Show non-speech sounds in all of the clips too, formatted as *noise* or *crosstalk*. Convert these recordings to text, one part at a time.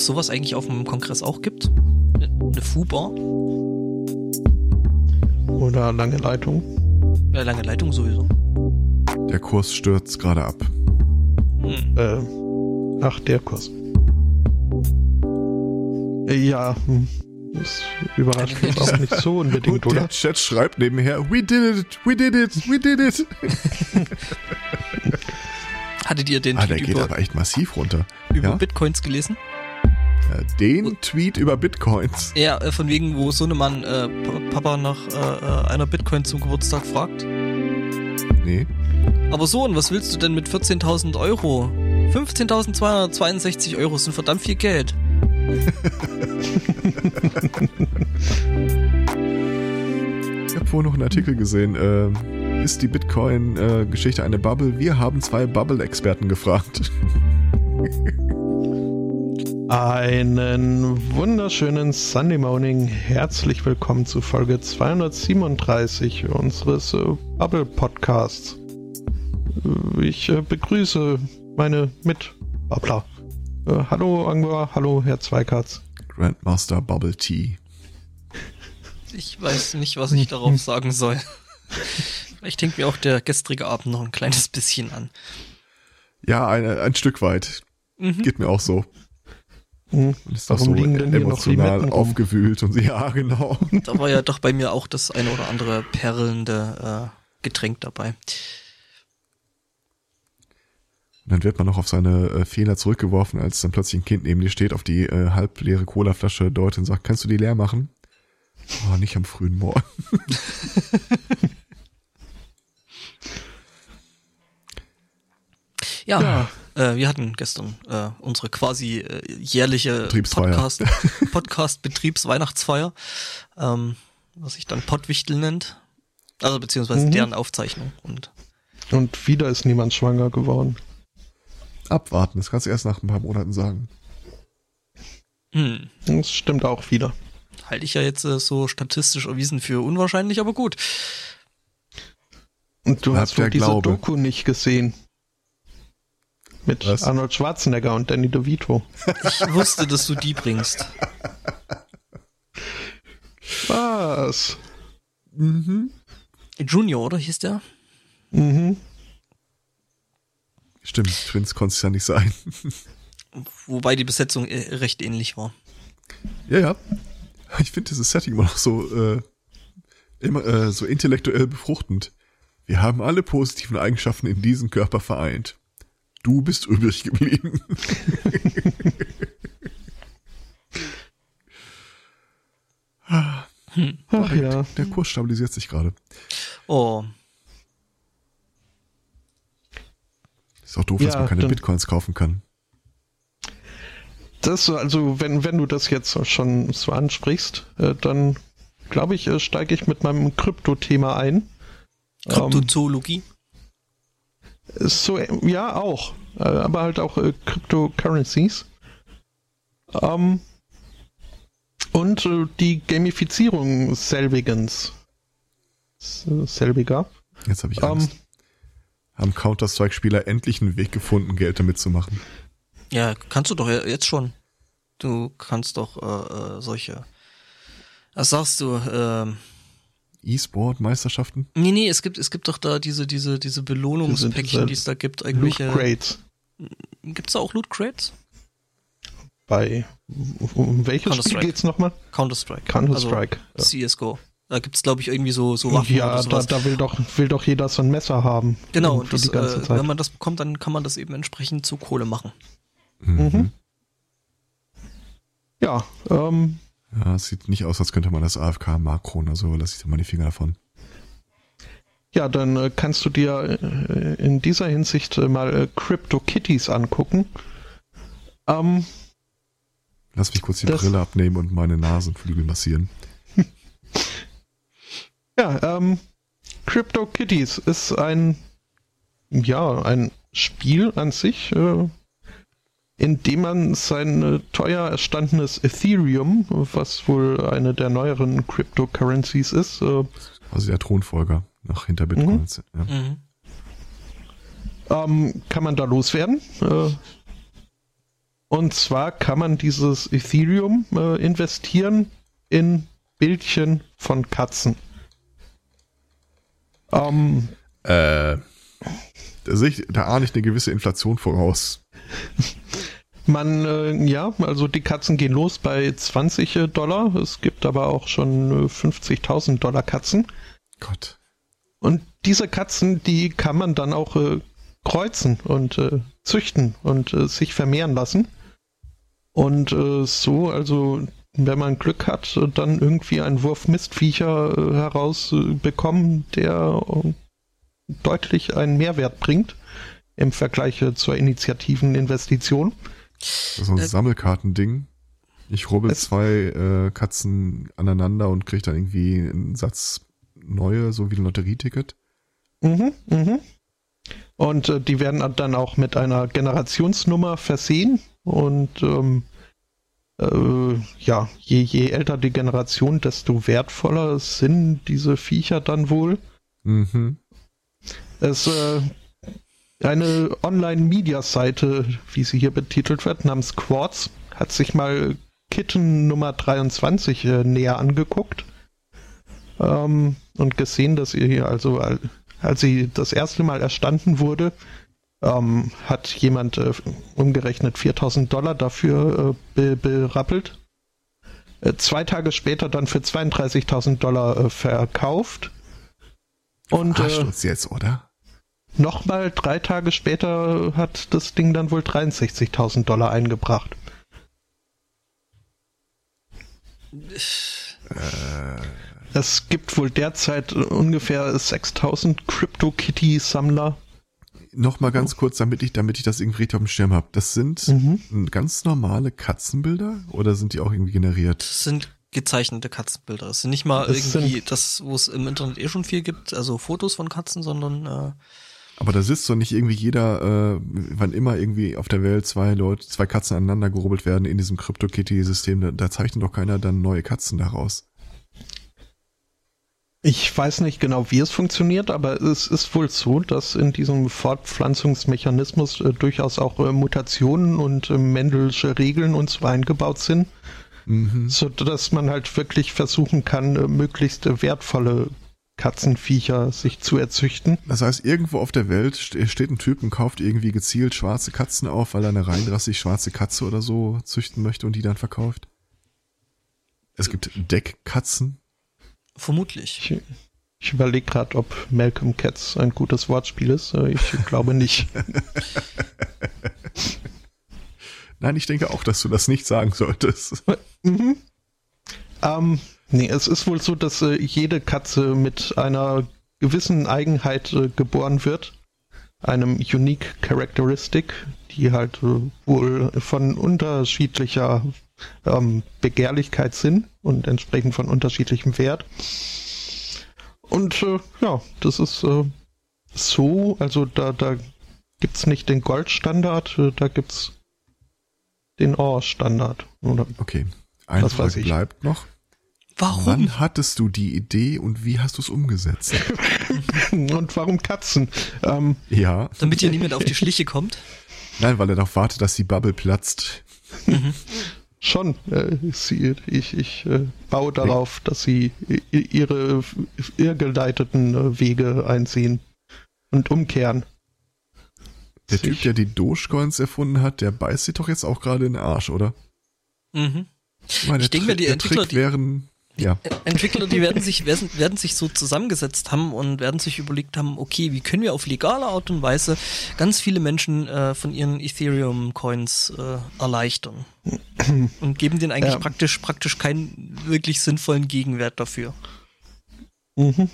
es sowas eigentlich auf dem Kongress auch gibt? Eine, Fu-Bar? Oder lange Leitung? Ja, lange Leitung sowieso. Der Kurs stürzt gerade ab. Hm. Äh, ach, der Kurs. Ja, hm. das überrascht mich auch nicht so unbedingt, *laughs* Und oder? der Chat schreibt nebenher, we did it, we did it, we did it. *laughs* Hattet ihr den Ah, der geht über, aber echt massiv runter. über ja? Bitcoins gelesen? Äh, Den Tweet über Bitcoins. Ja, äh, von wegen, wo Sohnemann äh, Pa- Papa nach äh, äh, einer Bitcoin zum Geburtstag fragt. Nee. Aber Sohn, was willst du denn mit 14.000 Euro? 15.262 Euro sind verdammt viel Geld. Ich habe vorhin noch einen Artikel gesehen. Äh, ist die Bitcoin-Geschichte eine Bubble? Wir haben zwei Bubble-Experten gefragt. *laughs* Einen wunderschönen Sunday Morning. Herzlich willkommen zu Folge 237 unseres äh, Bubble Podcasts. Ich äh, begrüße meine Mitbabbler. Äh, hallo Angor, hallo Herr Zweikatz. Grandmaster Bubble Tea. Ich weiß nicht, was ich darauf sagen soll. Vielleicht hängt mir auch der gestrige Abend noch ein kleines bisschen an. Ja, ein, ein Stück weit. Mhm. Geht mir auch so. Hm, Und ist doch Warum so liegen denn hier noch emotional Limetten rum? aufgewühlt und *laughs* ja, genau. Da war ja doch bei mir auch das eine oder andere perlende äh, Getränk dabei. Und dann wird man noch auf seine äh, Fehler zurückgeworfen, als dann plötzlich ein Kind neben dir steht, auf die äh, halbleere Colaflasche deutet und sagt, kannst du die leer machen? Oh, nicht am frühen Morgen. *laughs* Ja, Ja. Äh, wir hatten gestern äh, unsere quasi äh, jährliche. Podcast, *laughs* Podcast Betriebsweihnachtsfeier, ähm, was sich dann Pottwichtel nennt. Also beziehungsweise Mhm. deren Aufzeichnung. Und Und wieder ist niemand schwanger geworden. Abwarten, das kannst du erst nach ein paar Monaten sagen. hm, Das stimmt auch wieder. halte ich ja jetzt äh, so statistisch erwiesen für unwahrscheinlich, aber gut. Und du Bleibt hast wohl diese Glaube. Doku nicht gesehen. Mit Was? Arnold Schwarzenegger und Danny DeVito. Ich wusste, dass du die bringst. Was? Mhm. Junior, oder hieß der? Mhm. Stimmt, Twins konnte es ja nicht sein. Wobei die Besetzung äh, recht ähnlich war. ja, ja. Ich finde dieses Setting immer noch so, äh, immer, äh, so intellektuell befruchtend. Wir haben alle positiven Eigenschaften in diesem Körper vereint. Du bist übrig geblieben. Ach ja. Der Kurs stabilisiert sich gerade. Oh, Ist auch doof, Ja, dass man keine Bitcoins kaufen kann. Das, so, also wenn, wenn du das jetzt schon so ansprichst, äh, dann glaube ich, äh, steige ich mit meinem Krypto-Thema ein. Ähm, Kryptozoologie. So, äh, ja, auch. Äh, aber halt auch äh, Cryptocurrencies. Ähm, und äh, die Gamifizierung selbigens. Selbiger. Jetzt habe ich Ähm, Angst. Haben Counter-Strike-Spieler endlich einen Weg gefunden, Geld damit zu machen? Ja, kannst du doch ja jetzt schon. Du kannst doch äh, äh, solche. Was sagst du? Ähm, E-Sport-Meisterschaften? nee, nee, es gibt es gibt doch da diese diese diese Belohnungspäckchen, die es da gibt. Loot Irgendwelche. Crates. Gibt's da auch Loot Crates? Bei um welches Spiel Counter-Strike. geht's nochmal? Counter Strike. Counter-Strike. Also, CS:GO. Da gibt's glaube ich irgendwie so so Waffen ja, oder da, sowas. da will doch will doch jeder so ein Messer haben. genau, und das, die ganze äh, Zeit. wenn man das bekommt, dann kann man das eben entsprechend zu Kohle machen. Mhm. Ja, ähm, Ja, es sieht nicht aus, als könnte man das AFK-Makron, also lass ich da mal die Finger davon. ja, dann äh, kannst du dir äh, in dieser Hinsicht äh, mal äh, Crypto Kitties angucken. Ähm, Lass mich kurz die Brille abnehmen und meine Nasenflügel massieren. *laughs* ja, ähm, Crypto Kitties ist ein, ja, ein Spiel an sich, äh, in dem man sein äh, teuer erstandenes Ethereum, was wohl eine der neueren Cryptocurrencies ist, äh, Also der Thronfolger nach hinter Bitcoins. Ja. Mhm. ähm, kann man da loswerden. Äh, Und zwar kann man dieses Ethereum äh, investieren in Bildchen von Katzen. Ähm, äh, da, ich, da ahne ich eine gewisse Inflation voraus. Man, äh, ja, also die Katzen gehen los bei 20 äh, Dollar. Es gibt aber auch schon äh, 50.000 Dollar Katzen. Gott. Und diese Katzen, die kann man dann auch äh, kreuzen und äh, züchten und äh, sich vermehren lassen. Und äh, so, also wenn man Glück hat, dann irgendwie einen Wurf Mistviecher äh, herausbekommen, der äh, deutlich einen Mehrwert bringt im Vergleich äh, zur Initiativeninvestition. Das ist so ein äh, Sammelkartending. Ich rubbel zwei äh, Katzen aneinander und kriege dann irgendwie einen Satz neue, so wie ein Lotterieticket. Mhm, mhm. Und äh, die werden dann auch mit einer Generationsnummer versehen. Und ähm, äh, ja, je, je älter die Generation, desto wertvoller sind diese Viecher dann wohl. Mhm. Es äh, eine Online-Media-Seite, wie sie hier betitelt wird, namens Quartz, hat sich mal Kitten Nummer 23 äh, näher angeguckt ähm, und gesehen, dass ihr hier also, als sie das erste Mal erstanden wurde, ähm, hat jemand äh, umgerechnet 4000 Dollar dafür äh, be berappelt. Äh, zwei Tage später dann für 32.000 Dollar äh, verkauft. Und äh, uns jetzt, oder? Nochmal drei Tage später hat das Ding dann wohl 63.000 Dollar eingebracht. Äh. Es gibt wohl derzeit ungefähr 6000 CryptoKitty-Sammler. Nochmal ganz kurz, damit ich, damit ich das irgendwie richtig auf dem Schirm habe. Das sind mhm. ganz normale Katzenbilder oder sind die auch irgendwie generiert? Das sind gezeichnete Katzenbilder. Es sind nicht mal das irgendwie das, wo es im Internet eh schon viel gibt, also Fotos von Katzen, sondern äh, aber da sitzt doch nicht irgendwie jeder, äh, wann immer irgendwie auf der Welt zwei Leute, zwei Katzen aneinander gerubbelt werden in diesem CryptoKitty-System, da, da zeichnet doch keiner dann neue Katzen daraus. Ich weiß nicht genau, wie es funktioniert, aber es ist wohl so, dass in diesem Fortpflanzungsmechanismus äh, durchaus auch äh, Mutationen und äh, Mendelsche Regeln und so eingebaut sind, mhm. so dass man halt wirklich versuchen kann, äh, möglichst wertvolle Katzenviecher sich zu erzüchten. Das heißt, irgendwo auf der Welt steht ein Typ und kauft irgendwie gezielt schwarze Katzen auf, weil er eine reinrassig schwarze Katze oder so züchten möchte und die dann verkauft. Es gibt Deckkatzen. Vermutlich. Ich, ich überlege gerade, ob Malcolm Cats ein gutes Wortspiel ist. Ich glaube nicht. *laughs* Nein, ich denke auch, dass du das nicht sagen solltest. *laughs* Mhm. Ähm, Nee, es ist wohl so, dass äh, jede Katze mit einer gewissen Eigenheit äh, geboren wird, einem Unique Characteristic, die halt äh, wohl von unterschiedlicher ähm, Begehrlichkeit sind und entsprechend von unterschiedlichem Wert. Und äh, ja, das ist äh, so, also da, da gibt's nicht den Goldstandard, äh, da gibt's den Or-Standard. Okay, eine Frage bleibt noch. Warum? Wann hattest du die Idee und wie hast du es umgesetzt? *laughs* und warum Katzen? Ähm, ja. Damit dir niemand auf die Schliche kommt? Nein, weil er doch wartet, dass die Bubble platzt. Mhm. Schon. Äh, sie, ich ich äh, baue darauf, dass sie ihre irrgeleiteten äh, Wege einziehen und umkehren. Der. Typ, der die Dogecoins erfunden hat, der beißt sich doch jetzt auch gerade in den Arsch, oder? Mhm. Ich, meine, ich denke mir, die Entwickler, Trick wären ja. Entwickler, die *laughs* werden sich, werden, sich so zusammengesetzt haben und werden sich überlegt haben, okay, wie können wir auf legale Art und Weise ganz viele Menschen äh, von ihren Ethereum-Coins äh, erleichtern. *clears throat* Und geben denen eigentlich ja. praktisch, praktisch keinen wirklich sinnvollen Gegenwert dafür. Mhm.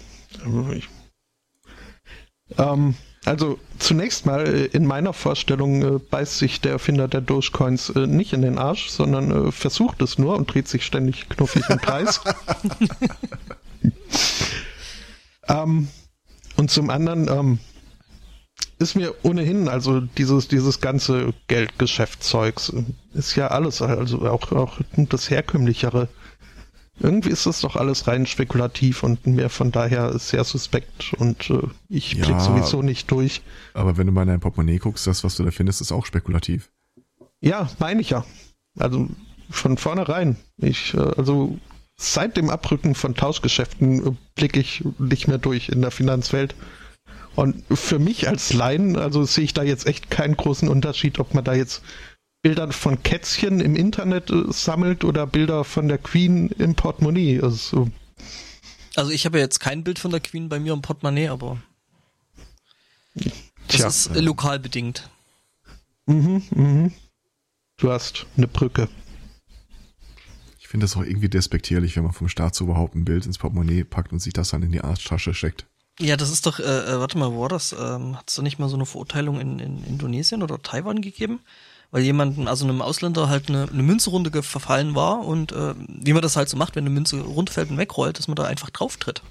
Ähm, also zunächst mal äh, in meiner Vorstellung äh, beißt sich der Erfinder der Dogecoins äh, nicht in den Arsch, sondern äh, versucht es nur und dreht sich ständig knuffig im Kreis. *laughs* ähm, und zum anderen ähm, ist mir ohnehin, also dieses, dieses ganze Geldgeschäftszeugs äh, ist ja alles, also auch, auch das herkömmlichere irgendwie ist das doch alles rein spekulativ und mir von daher sehr suspekt und äh, ich ja, blick sowieso nicht durch. Aber wenn du mal in dein Portemonnaie guckst, das, was du da findest, ist auch spekulativ. Ja, meine ich ja. Also von vornherein. Ich, äh, also seit dem Abrücken von Tauschgeschäften äh, blicke ich nicht mehr durch in der Finanzwelt. Und für mich als Laien, also sehe ich da jetzt echt keinen großen Unterschied, ob man da jetzt Bilder von Kätzchen im Internet äh, sammelt oder Bilder von der Queen im Portemonnaie. Also, Also ich habe ja jetzt kein Bild von der Queen bei mir im Portemonnaie, aber das tja, ist äh, lokal bedingt. mhm, mhm. du hast eine Brücke. Ich finde das auch irgendwie despektierlich, wenn man vom Staat so überhaupt ein Bild ins Portemonnaie packt und sich das dann in die Arschtasche steckt. Ja, das ist doch, äh, äh, warte mal, wo war das? Ähm, Hat es da nicht mal so eine Verurteilung in, in Indonesien oder Taiwan gegeben? Weil jemandem, also einem Ausländer halt eine, eine Münze runtergefallen war und äh, wie man das halt so macht, wenn eine Münze runterfällt und wegrollt, dass man da einfach drauf tritt.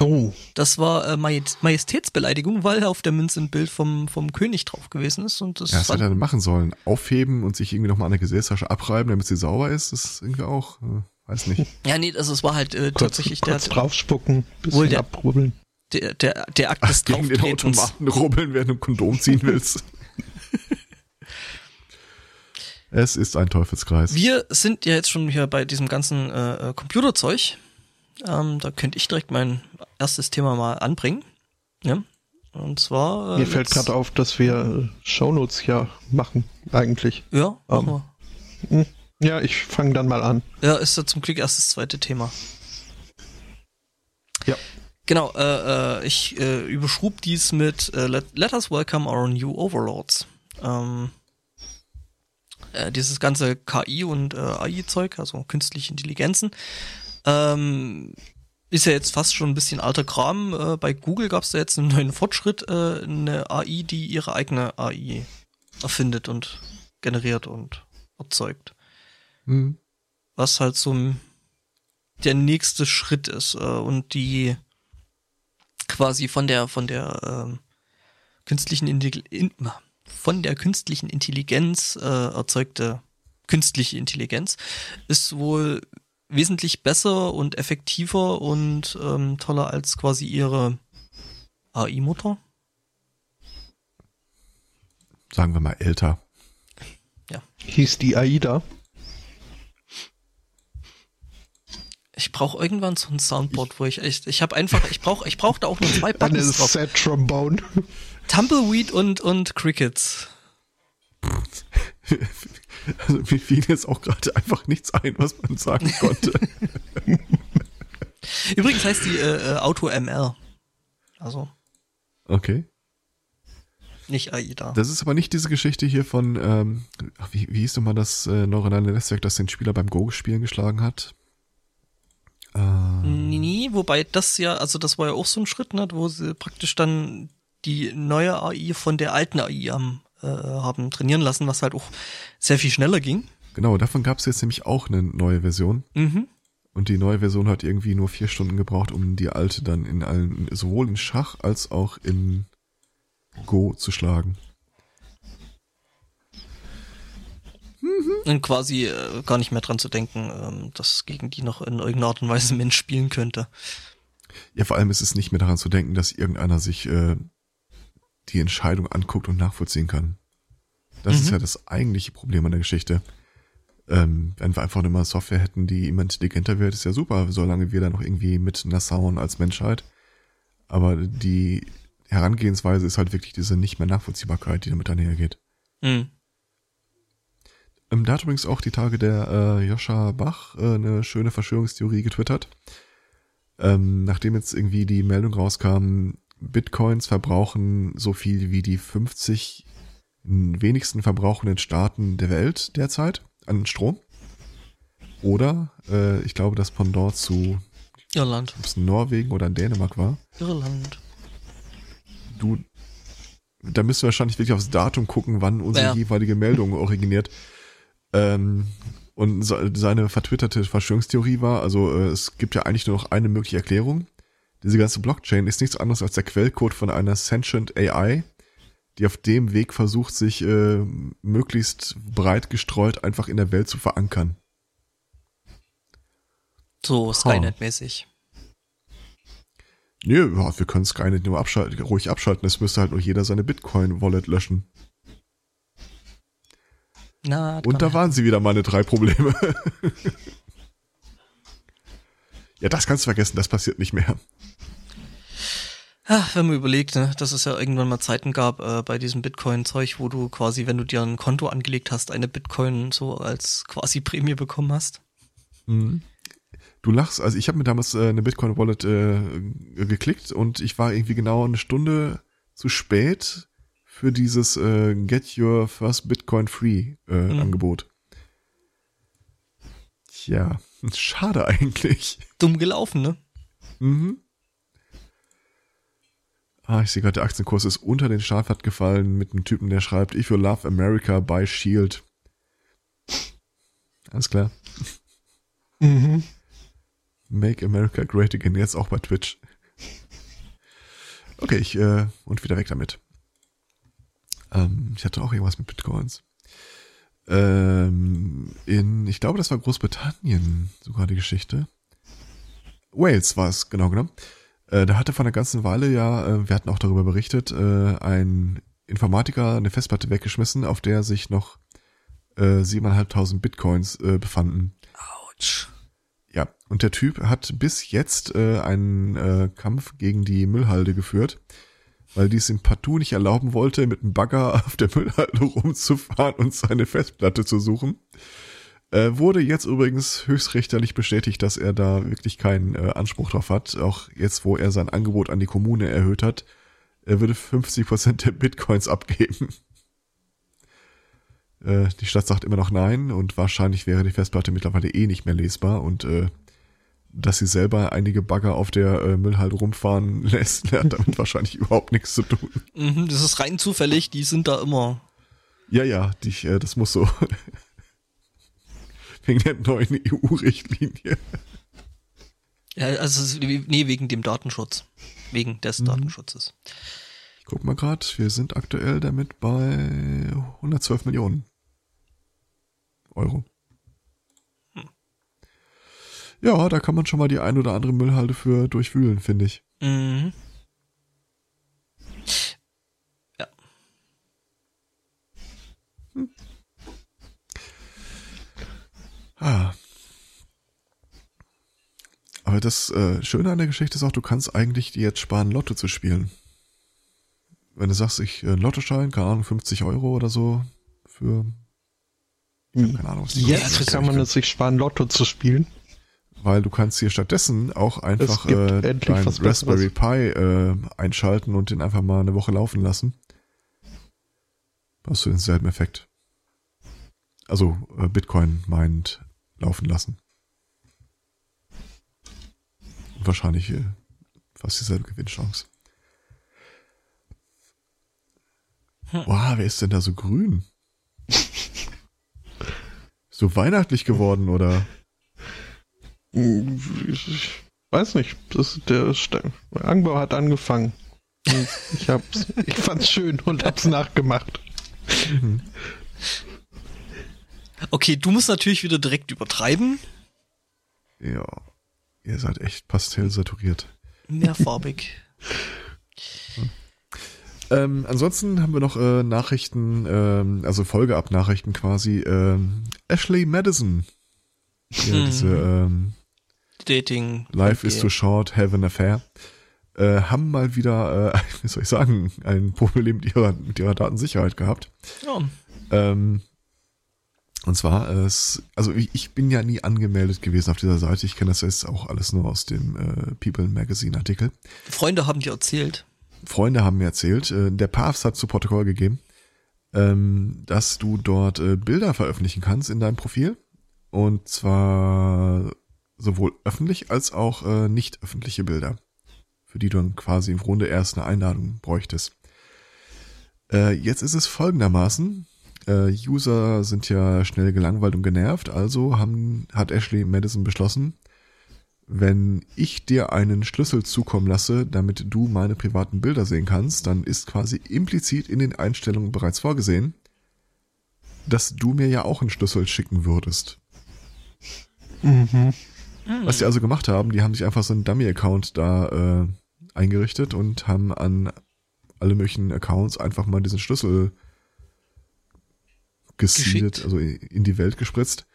Oh, Das war äh, Majest Majestätsbeleidigung, weil auf der Münze ein Bild vom, vom König drauf gewesen ist und das Ja, was hätte er denn machen sollen? Aufheben und sich irgendwie nochmal an der Gesäßtasche abreiben, damit sie sauber ist? Das ist irgendwie auch, äh, weiß nicht. *laughs* Ja, nee, also es war halt äh, kurz, tatsächlich der, kurz draufspucken, bisschen Wohl der- abrubbeln. der, der, der Akt des Gegen den. Automaten rubbeln, während du ein Kondom ziehen willst. *laughs* es ist ein Teufelskreis. Wir sind ja jetzt schon hier bei diesem ganzen äh, äh, Computerzeug. Ähm, da könnte ich direkt mein erstes Thema mal anbringen. Ja. Und zwar. Äh, Mir fällt gerade auf, dass wir äh, Shownotes ja machen, eigentlich. Ja, machen Ähm. wir. Hm. Ja, ich fange dann mal an. Ja, ist ja zum Glück erst das zweite Thema. Ja. Genau, äh, äh, ich äh, überschrub dies mit äh, let, let us welcome our new overlords. Ähm, äh, dieses ganze KI und äh, AI-Zeug, also künstliche Intelligenzen, ähm, ist ja jetzt fast schon ein bisschen alter Kram. Äh, bei Google gab es da jetzt einen neuen Fortschritt, äh, eine AI, die ihre eigene AI erfindet und generiert und erzeugt Hm. was halt so ein- der nächste Schritt ist äh, und die quasi von der von der ähm, künstlichen Intelli- in, von der künstlichen Intelligenz äh, erzeugte künstliche Intelligenz ist wohl wesentlich besser und effektiver und ähm, toller als quasi ihre AI-Mutter. Sagen wir mal älter. Hieß die AIDA. Ich brauche irgendwann so ein Soundboard, wo ich echt, ich habe einfach, ich brauche, ich brauche da auch nur zwei *laughs* Eine Buttons drauf. Set Trombone. Tumbleweed und, und Crickets. Also mir fiel jetzt auch gerade einfach nichts ein, was man sagen *laughs* konnte. Übrigens heißt die äh, äh, AutoML. Also Okay. nicht AIDA. Das ist aber nicht diese Geschichte hier von, ähm, wie, wie hieß nochmal das äh, neuronale Netzwerk, das den Spieler beim Go-Spielen geschlagen hat? Äh, Nee, wobei das ja, also das war ja auch so ein Schritt, ne, wo sie praktisch dann die neue AI von der alten AI haben, äh, haben trainieren lassen, was halt auch sehr viel schneller ging. genau, davon gab es jetzt nämlich auch eine neue Version. Mhm. Und die neue Version hat irgendwie nur vier Stunden gebraucht, um die alte dann in allen, sowohl in Schach als auch in Go zu schlagen. Und quasi äh, gar nicht mehr dran zu denken, ähm, dass gegen die noch in irgendeiner Art und Weise ein Mensch spielen könnte. Ja, vor allem ist es nicht mehr daran zu denken, dass irgendeiner sich äh, die Entscheidung anguckt und nachvollziehen kann. Das ist Mhm. ja das eigentliche Problem an der Geschichte. Ähm, wenn wir einfach nur mal Software hätten, die immer intelligenter wird, ist ja super, solange wir da noch irgendwie mit nassauen als Menschheit. Aber die Herangehensweise ist halt wirklich diese nicht mehr Nachvollziehbarkeit, die damit einhergeht. Mhm. Ähm, da hat übrigens auch die Tage der äh, Joscha Bach äh, eine schöne Verschwörungstheorie getwittert. Ähm, nachdem jetzt irgendwie die Meldung rauskam, Bitcoins verbrauchen so viel wie die 50 wenigsten verbrauchenden Staaten der Welt derzeit an Strom. Oder äh, ich glaube, das Pendant zu Irland. ob es Norwegen oder Dänemark war. Irland. Du, da müsst ihr wahrscheinlich wirklich aufs Datum gucken, wann unsere Ja. jeweilige Meldung originiert. Ähm, und so, seine vertwitterte Verschwörungstheorie war, also äh, es gibt ja eigentlich nur noch eine mögliche Erklärung. Diese ganze Blockchain ist nichts anderes als der Quellcode von einer sentient AI, die auf dem Weg versucht, sich äh, möglichst breit gestreut einfach in der Welt zu verankern. So Skynet-mäßig. Nö, ja, wir können Skynet nur abschalten, ruhig abschalten. Es müsste halt nur jeder seine Bitcoin-Wallet löschen. Na, Und da waren sie wieder meine drei Probleme. *laughs* ja, das kannst du vergessen, das passiert nicht mehr. Ja, wenn man überlegt, ne, dass es ja irgendwann mal Zeiten gab äh, bei diesem Bitcoin-Zeug, wo du quasi, wenn du dir ein Konto angelegt hast, eine Bitcoin so als quasi Prämie bekommen hast. Mhm. Du lachst, also ich habe mir damals äh, eine Bitcoin-Wallet äh, geklickt und ich war irgendwie genau eine Stunde zu spät für dieses äh, Get Your First Bitcoin Free äh, Mhm. Angebot. Tja, *laughs* schade eigentlich. Dumm gelaufen, ne? Mhm. Ah, ich sehe gerade, der Aktienkurs ist unter den Startwert gefallen mit einem Typen, der schreibt, If you love America, buy Shield. Alles klar. Mhm. Make America Great Again, jetzt auch bei Twitch. Okay, ich, äh, und wieder weg damit. Ähm, ich hatte auch irgendwas mit Bitcoins. Ähm, in, ich glaube, das war Großbritannien sogar die Geschichte. Wales war es, genau genommen. Äh, da hatte vor einer ganzen Weile ja, äh, wir hatten auch darüber berichtet, äh, ein Informatiker eine Festplatte weggeschmissen, auf der sich noch äh, 7.500 Bitcoins äh, befanden. Autsch. Ja, und der Typ hat bis jetzt äh, einen äh, Kampf gegen die Müllhalde geführt, weil die es ihm partout nicht erlauben wollte, mit einem Bagger *laughs* auf der Müllhalde rumzufahren und seine Festplatte zu suchen. Äh, wurde jetzt übrigens höchstrichterlich bestätigt, dass er da wirklich keinen äh, Anspruch drauf hat. Auch jetzt, wo er sein Angebot an die Kommune erhöht hat, er würde 50% der Bitcoins abgeben. Äh, die Stadt sagt immer noch nein und wahrscheinlich wäre die Festplatte mittlerweile eh nicht mehr lesbar und äh, dass sie selber einige Bagger auf der äh, Müllhalde rumfahren *laughs* lässt, hat damit wahrscheinlich *laughs* überhaupt nichts zu tun. Mhm, das ist rein zufällig, die sind da immer. Ja, ja, die, äh, das muss so. *laughs* Wegen der neuen EU-Richtlinie. Ja, also nee, wegen dem Datenschutz. Wegen des Mhm. Datenschutzes. Ich guck mal grad, wir sind aktuell damit bei 112 Millionen Euro. Ja, da kann man schon mal die ein oder andere Müllhalde für durchwühlen, finde ich. Mhm. Ja. Ah. Aber das äh, Schöne an der Geschichte ist auch, du kannst eigentlich dir jetzt sparen, Lotto zu spielen. Wenn du sagst, ich äh, Lottoschein, keine Ahnung, 50 Euro oder so für ich hab keine Ahnung, was die Jetzt kann man es sich sparen, Lotto zu spielen. Weil du kannst hier stattdessen auch einfach äh, dein. Raspberry Pi äh, einschalten und den einfach mal eine Woche laufen lassen. Hast du denselben Effekt. Also äh, Bitcoin meint laufen lassen. Und wahrscheinlich äh, fast dieselbe Gewinnchance. Wow, wer ist denn da so grün? *laughs* so weihnachtlich geworden, oder? Ich weiß nicht, das, der Anbau hat angefangen. Ich hab's, ich fand's schön und hab's nachgemacht. Okay, du musst natürlich wieder direkt übertreiben. Ja, ihr seid echt pastellsaturiert. Mehrfarbig. *laughs* Ähm, ansonsten haben wir noch äh, Nachrichten, ähm, also Folgeab-Nachrichten quasi. Ähm, Ashley Madison. Ja, Mhm. diese ähm, Dating. Life is Okay. too short, have an affair. Äh, haben mal wieder, äh, *laughs* wie soll ich sagen, ein Problem mit ihrer, mit ihrer Datensicherheit gehabt. Ja. Ähm, und zwar, äh, also ich, ich bin ja nie angemeldet gewesen auf dieser Seite. Ich kenne das jetzt auch alles nur aus dem äh, People Magazine Artikel. Freunde haben dir erzählt. Freunde haben mir erzählt, äh, der Papst hat zu Protokoll gegeben, ähm, dass du dort äh, Bilder veröffentlichen kannst in deinem Profil. Und zwar sowohl öffentlich als auch äh, nicht öffentliche Bilder, für die du dann quasi im Grunde erst eine Einladung bräuchtest. Äh, jetzt ist es folgendermaßen. Äh, User sind ja schnell gelangweilt und genervt, also haben, hat Ashley Madison beschlossen, wenn ich dir einen Schlüssel zukommen lasse, damit du meine privaten Bilder sehen kannst, dann ist quasi implizit in den Einstellungen bereits vorgesehen, dass du mir ja auch einen Schlüssel schicken würdest. Mhm. Was die also gemacht haben, die haben sich einfach so einen Dummy-Account da äh, eingerichtet und haben an alle möglichen Accounts einfach mal diesen Schlüssel geseedet, also in die Welt gespritzt.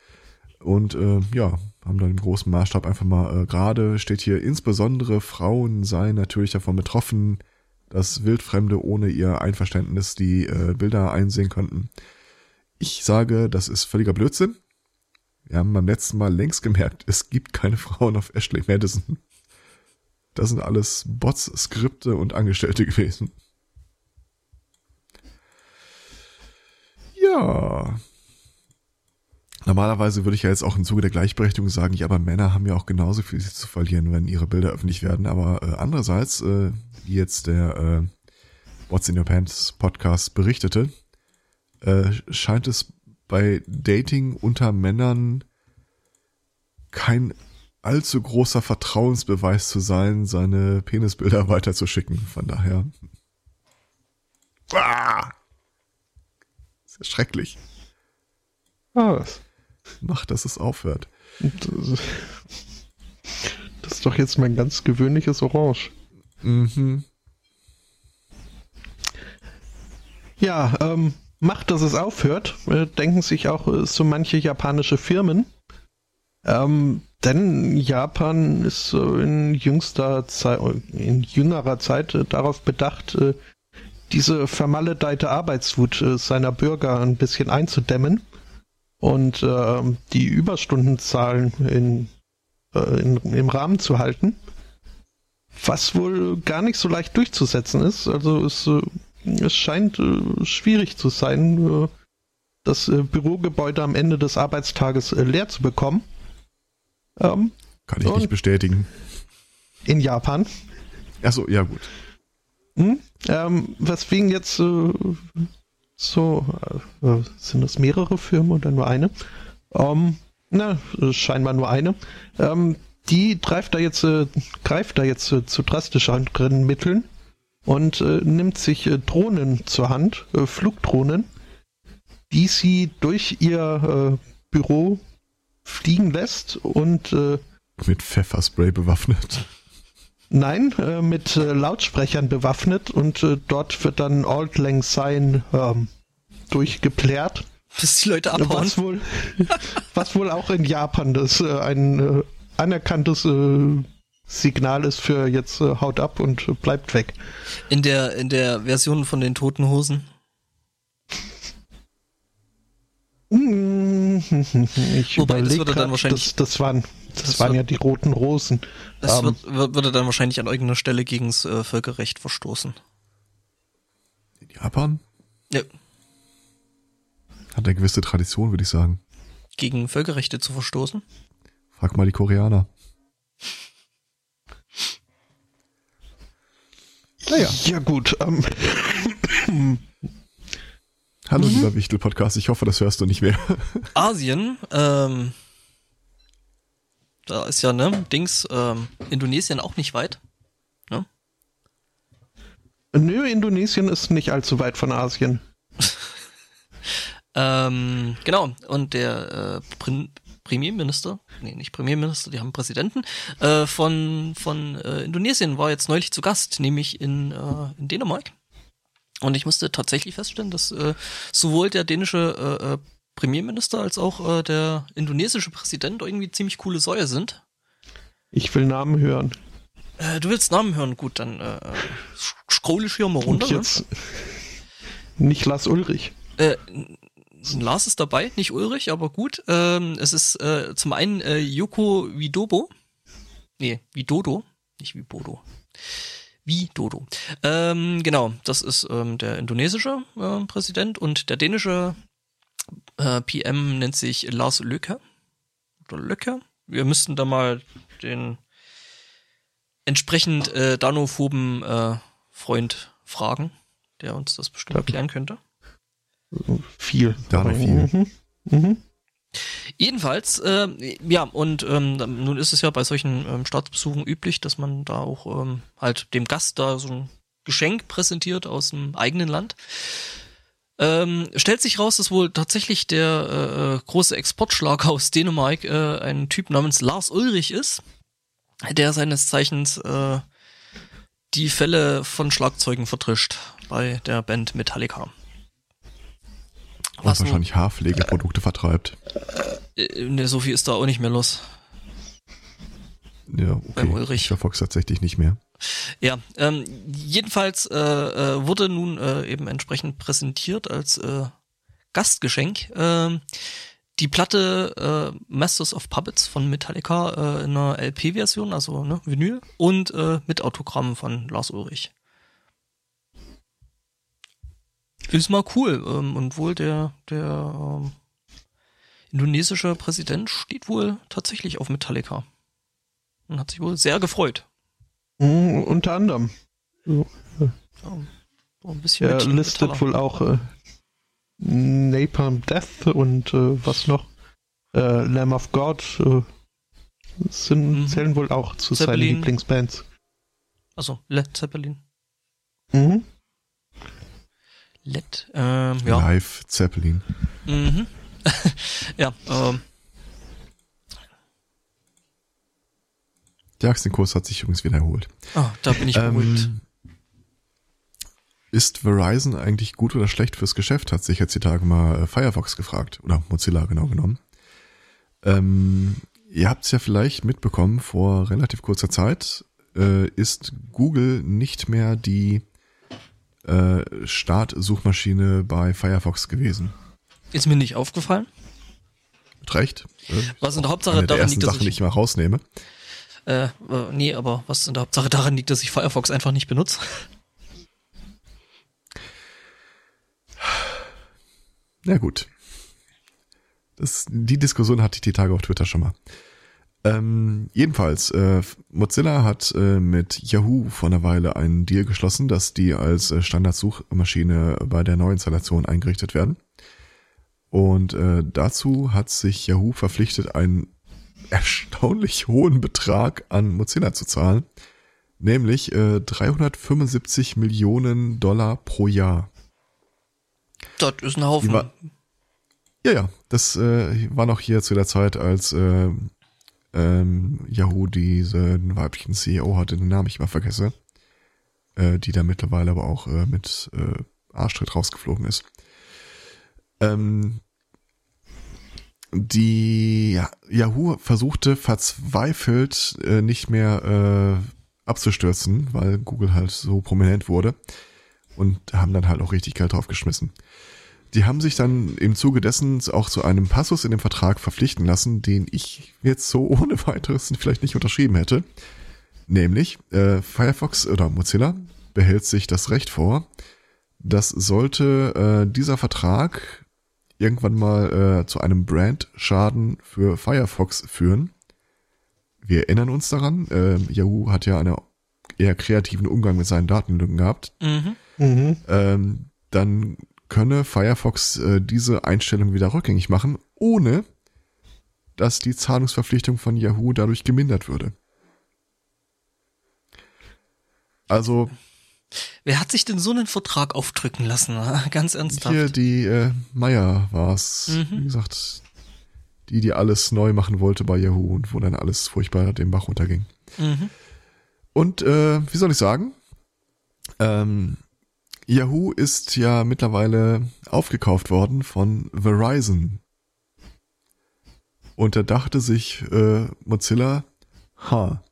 Und äh, ja, haben dann im großen Maßstab einfach mal, äh, gerade steht hier, insbesondere Frauen seien natürlich davon betroffen, dass Wildfremde ohne ihr Einverständnis die äh, Bilder einsehen könnten. Ich sage, das ist völliger Blödsinn. Wir haben beim letzten Mal längst gemerkt, es gibt keine Frauen auf Ashley Madison. Das sind alles Bots, Skripte und Angestellte gewesen. Ja. Normalerweise würde ich ja jetzt auch im Zuge der Gleichberechtigung sagen, ja, aber Männer haben ja auch genauso viel zu verlieren, wenn ihre Bilder öffentlich werden. Aber äh, andererseits, äh, wie jetzt der äh, What's in Your Pants Podcast berichtete, äh, scheint es bei Dating unter Männern kein allzu großer Vertrauensbeweis zu sein, seine Penisbilder *laughs* weiterzuschicken. Von daher. Ah! Ist ja schrecklich. Was? Mach, dass es aufhört. Das, *laughs* das ist doch jetzt mein ganz gewöhnliches Orange. Mhm. Ja, ähm, macht, dass es aufhört, äh, denken sich auch äh, so manche japanische Firmen. Ähm, denn Japan ist in jüngster Zeit, in jüngerer Zeit äh, darauf bedacht, diese vermaledeite Arbeitswut seiner Bürger ein bisschen einzudämmen und ähm, die Überstundenzahlen in, in, im Rahmen zu halten. Was wohl gar nicht so leicht durchzusetzen ist. Also es es scheint äh, schwierig zu sein, äh, das äh, Bürogebäude am Ende des Arbeitstages äh, leer zu bekommen. Ähm, Kann ich nicht bestätigen. In Japan. Achso, ja gut. Hm? Ähm, weswegen jetzt äh, so, äh, sind das mehrere Firmen oder nur eine? Ähm, na, scheinbar nur eine. Ähm, die greift da jetzt, greift da jetzt zu drastischeren Mitteln und äh, nimmt sich äh, Drohnen zur Hand, äh, Flugdrohnen, die sie durch ihr äh, Büro fliegen lässt und äh, mit Pfefferspray bewaffnet. Nein, äh, mit Lautsprechern bewaffnet und dort wird dann Old Lang Syne ähm, durchgeplärt. Bis die Leute abhauen. Was wohl, *laughs* was wohl auch in Japan das ein anerkanntes Signal ist für jetzt äh, haut ab und äh, bleibt weg. In der, in der Version von den Toten Hosen? Ich Wobei, das würde dann wahrscheinlich. Das, das waren, das, das waren wird, ja die roten Rosen. Das um, ähm, wird, würde dann wahrscheinlich an irgendeiner Stelle gegen das äh, Völkerrecht verstoßen. In Japan? Ja. Hat eine gewisse Tradition, würde ich sagen. Gegen Völkerrechte zu verstoßen? Frag mal die Koreaner. Naja. Ja, gut. Ähm. Hallo, mhm. lieber Wichtel-Podcast. Ich hoffe, das hörst du nicht mehr. Asien, ähm, da ist ja, ne, Dings, ähm, Indonesien auch nicht weit. Ne? Nö, Indonesien ist nicht allzu weit von Asien. *laughs* ähm, genau, und der äh, Prin Premierminister, nee, nicht Premierminister, die haben Präsidenten, äh, von, von äh, Indonesien war jetzt neulich zu Gast, nämlich in, äh, in Dänemark. Und ich musste tatsächlich feststellen, dass äh, sowohl der dänische äh, äh Premierminister als auch äh, der indonesische Präsident irgendwie ziemlich coole Säue sind. Ich will Namen hören. Äh, du willst Namen hören? Gut, dann äh, scroll ich hier mal runter. Und ne? jetzt ne? nicht Lars Ulrich. Äh, Lars ist dabei, nicht Ulrich, aber gut. Ähm, es ist äh, zum einen äh, Yoko Widobo. Nee, Widodo, nicht wie Bodo. Wie Dodo. Ähm, genau, das ist ähm, der indonesische äh, Präsident und der dänische äh, PM nennt sich Lars Löcke. Oder Löcke. Wir müssten da mal den entsprechend äh, danophoben äh, Freund fragen, der uns das bestimmt erklären könnte. Viel. Da noch viel. Mhm. Mhm. Jedenfalls, äh, ja, und ähm, nun ist es ja bei solchen ähm, Staatsbesuchen üblich, dass man da auch ähm, halt dem Gast da so ein Geschenk präsentiert aus dem eigenen Land. Ähm, stellt sich raus, dass wohl tatsächlich der äh, äh große Exportschlager aus Dänemark äh, ein Typ namens Lars Ulrich ist, der seines Zeichens äh, die Fälle von Schlagzeugen vertrischt bei der Band Metallica. Und wahrscheinlich Haarpflegeprodukte vertreibt. Äh, ne, so viel ist da auch nicht mehr los. Ja, Beim okay. Ulrich. Für Fox tatsächlich nicht mehr. Ja, ähm, jedenfalls äh, äh, wurde nun äh, eben entsprechend präsentiert als äh, Gastgeschenk ähm, die Platte äh, Masters of Puppets von Metallica äh, in einer LP-Version, also ne, Vinyl, und äh, mit Autogramm von Lars Ulrich. Ist mal cool. Ähm, und wohl der, der ähm, indonesische Präsident steht wohl tatsächlich auf Metallica. Und hat sich wohl sehr gefreut. Mhm, unter anderem. So, So, ein bisschen er listet Metaller. wohl auch äh, Napalm Death und äh, was noch? Äh, Lamb of God äh, sind, Mhm. zählen wohl auch zu seinen Zeppelin. Lieblingsbands. Also Led Zeppelin. Mhm. Led, ähm, ja. Live Zeppelin. Mhm. *laughs* ja, ähm, Der Aktienkurs hat sich übrigens wieder erholt. ah, da bin ich beruhigt. Ähm, ist Verizon eigentlich gut oder schlecht fürs Geschäft, hat sich jetzt die Tage mal äh, Firefox gefragt. Oder Mozilla genau genommen. Ähm, ihr habt es ja vielleicht mitbekommen, vor relativ kurzer Zeit äh, ist Google nicht mehr die äh, Startsuchmaschine bei Firefox gewesen. Ist mir nicht aufgefallen. Mit Recht. Äh, Was in der Hauptsache der daran liegt, dass Sachen, die ich, ich mal rausnehme. äh, äh, nee, aber was in der Hauptsache daran liegt, dass ich Firefox einfach nicht benutze. Na gut. Das, die Diskussion hatte ich die Tage auf Twitter schon mal. Ähm, jedenfalls, äh, Mozilla hat äh, mit Yahoo vor einer Weile einen Deal geschlossen, dass die als äh, Standardsuchmaschine bei der Neuinstallation eingerichtet werden. Und äh, dazu hat sich Yahoo verpflichtet, einen erstaunlich hohen Betrag an Mozilla zu zahlen, nämlich äh, 375 Millionen Dollar pro Jahr. Das ist ein Haufen. War- Ja, ja, das äh, war noch hier zu der Zeit, als äh, ähm, Yahoo diesen weiblichen CEO hatte, den Namen ich mal vergesse, äh, die da mittlerweile aber auch äh, mit äh, Arschtritt rausgeflogen ist. Ähm, die Yahoo versuchte verzweifelt äh, nicht mehr äh, abzustürzen, weil Google halt so prominent wurde und haben dann halt auch richtig Geld draufgeschmissen. Die haben sich dann im Zuge dessen auch zu einem Passus in dem Vertrag verpflichten lassen, den ich jetzt so ohne weiteres vielleicht nicht unterschrieben hätte. Nämlich, äh, Firefox oder Mozilla behält sich das Recht vor, dass sollte äh, dieser Vertrag irgendwann mal äh, zu einem Brandschaden für Firefox führen. Wir erinnern uns daran, äh, Yahoo hat ja einen eher kreativen Umgang mit seinen Datenlücken gehabt Mhm. Mhm. ähm, dann könne Firefox äh, diese Einstellung wieder rückgängig machen, ohne dass die Zahlungsverpflichtung von Yahoo dadurch gemindert würde. Also Wer hat sich denn so einen Vertrag aufdrücken lassen? *laughs* Ganz ernsthaft. hier die äh, Meier war's, Mhm. wie gesagt, die, die alles neu machen wollte bei Yahoo und wo dann alles furchtbar den Bach runterging. Mhm. Und äh, wie soll ich sagen? Ähm, Yahoo ist ja mittlerweile aufgekauft worden von Verizon. Und da dachte sich äh, Mozilla, ha,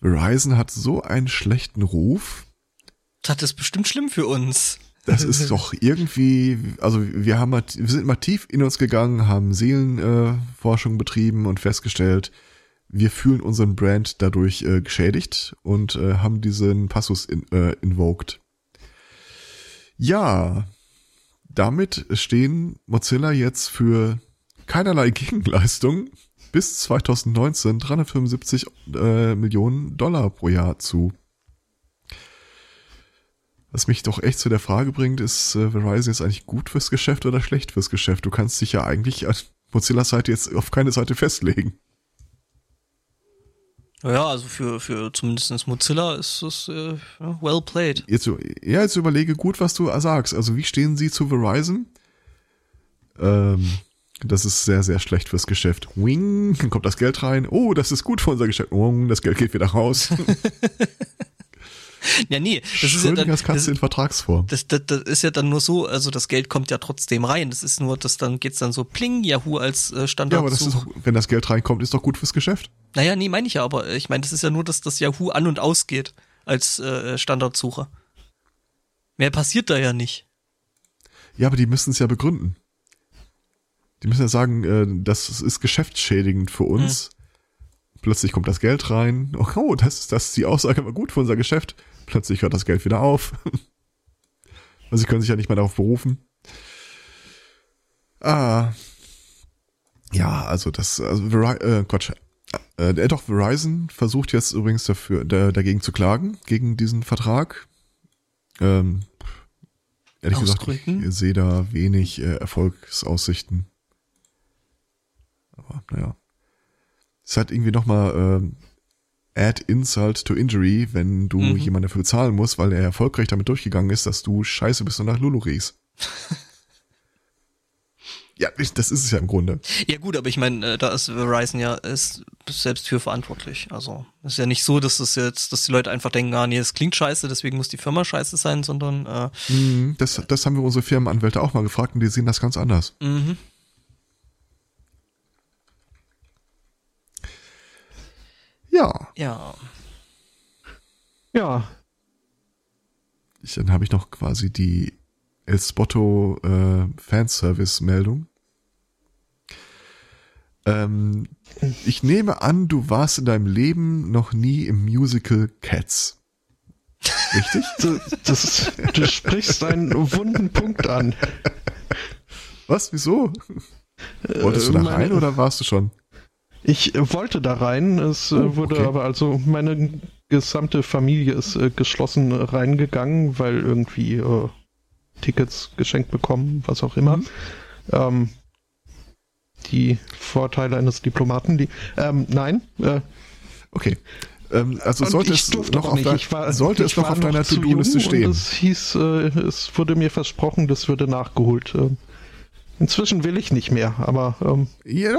Verizon hat so einen schlechten Ruf, Das ist bestimmt schlimm für uns. das ist *laughs* doch irgendwie, also wir haben, mal- wir sind mal tief in uns gegangen, haben Seelenforschung äh, betrieben und festgestellt, wir fühlen unseren Brand dadurch äh, geschädigt und äh, haben diesen Passus in, äh, invoked. Ja, damit stehen Mozilla jetzt für keinerlei *laughs* Gegenleistung bis 2019 375 äh, Millionen Dollar pro Jahr zu. Was mich doch echt zu der Frage bringt, ist äh, Verizon jetzt eigentlich gut fürs Geschäft oder schlecht fürs Geschäft? Du kannst dich ja eigentlich an Mozilla Seite jetzt auf keine Seite festlegen. Ja, also für, für zumindest Mozilla ist es äh, well played. Jetzt, ja, jetzt überlege gut, was du sagst. Also wie stehen sie zu Verizon? Ähm, das ist sehr, sehr schlecht fürs Geschäft. Wing, dann kommt das Geld rein. Oh, das ist gut für unser Geschäft. Wing, das Geld geht wieder raus. *laughs* *laughs* *laughs* Ja, nee, das ist ja dann, das, in Vertragsform. das, das, das ist ja dann nur so, also das Geld kommt ja trotzdem rein. Das ist nur, das dann geht's dann so pling, Yahoo als äh, Standard. Ja, aber das ist doch, wenn das Geld reinkommt, ist doch gut fürs Geschäft. Naja, nee, meine ich ja, aber ich meine, das ist ja nur, dass das Yahoo an und ausgeht als äh, Standardsuche. Mehr passiert da ja nicht. Ja, aber die müssen es ja begründen. Die müssen ja sagen, äh, das ist geschäftsschädigend für uns. Plötzlich kommt das Geld rein. Oh, das, ist- das die Aussage war gut für unser Geschäft. Plötzlich hört das Geld wieder auf. *laughs* also sie können sich ja nicht mehr darauf berufen. Ah. Ja, also das, also Veri äh, Quatsch. Äh, äh, doch, Verizon versucht jetzt übrigens dafür, da, dagegen zu klagen, gegen diesen Vertrag. Ähm, ehrlich gesagt, ich sehe da wenig äh, Erfolgsaussichten. Aber naja. Es hat irgendwie nochmal ähm, Add Insult to Injury, wenn du Mhm. jemanden dafür bezahlen musst, weil er erfolgreich damit durchgegangen ist, dass du scheiße bist und nach Lulu riechst. *laughs* ja, das ist es ja im Grunde. Ja gut, aber ich meine, äh, da ist Verizon ja ist selbst für verantwortlich. Also ist ja nicht so, dass das jetzt, dass die Leute einfach denken, ah nee, das klingt scheiße, deswegen muss die Firma scheiße sein, sondern äh, Mhm, Das, das haben wir unsere Firmenanwälte auch mal gefragt und die sehen das ganz anders. mhm. Ja, ja. Ja, ich, dann habe ich noch quasi die El Spotto äh, Fanservice-Meldung. Ähm, ich nehme an, du warst in deinem Leben noch nie im Musical Cats. Richtig? *laughs* das, das, du sprichst einen wunden Punkt an. Was? Wieso? Wolltest du da Äh, rein oder warst du schon? Ich wollte da rein, es äh, Oh, wurde okay. aber also meine gesamte Familie ist äh, geschlossen reingegangen, weil irgendwie äh, Tickets geschenkt bekommen, was auch immer. Mhm. Ähm, die Vorteile eines Diplomaten, die ähm, nein, äh, Okay. Ähm, also sollte es noch auf, nicht. dein, war, sollte es noch auf deiner To-Do-Liste stehen. Es hieß, äh, es wurde mir versprochen, das würde nachgeholt. Inzwischen will ich nicht mehr, aber ähm, Ja,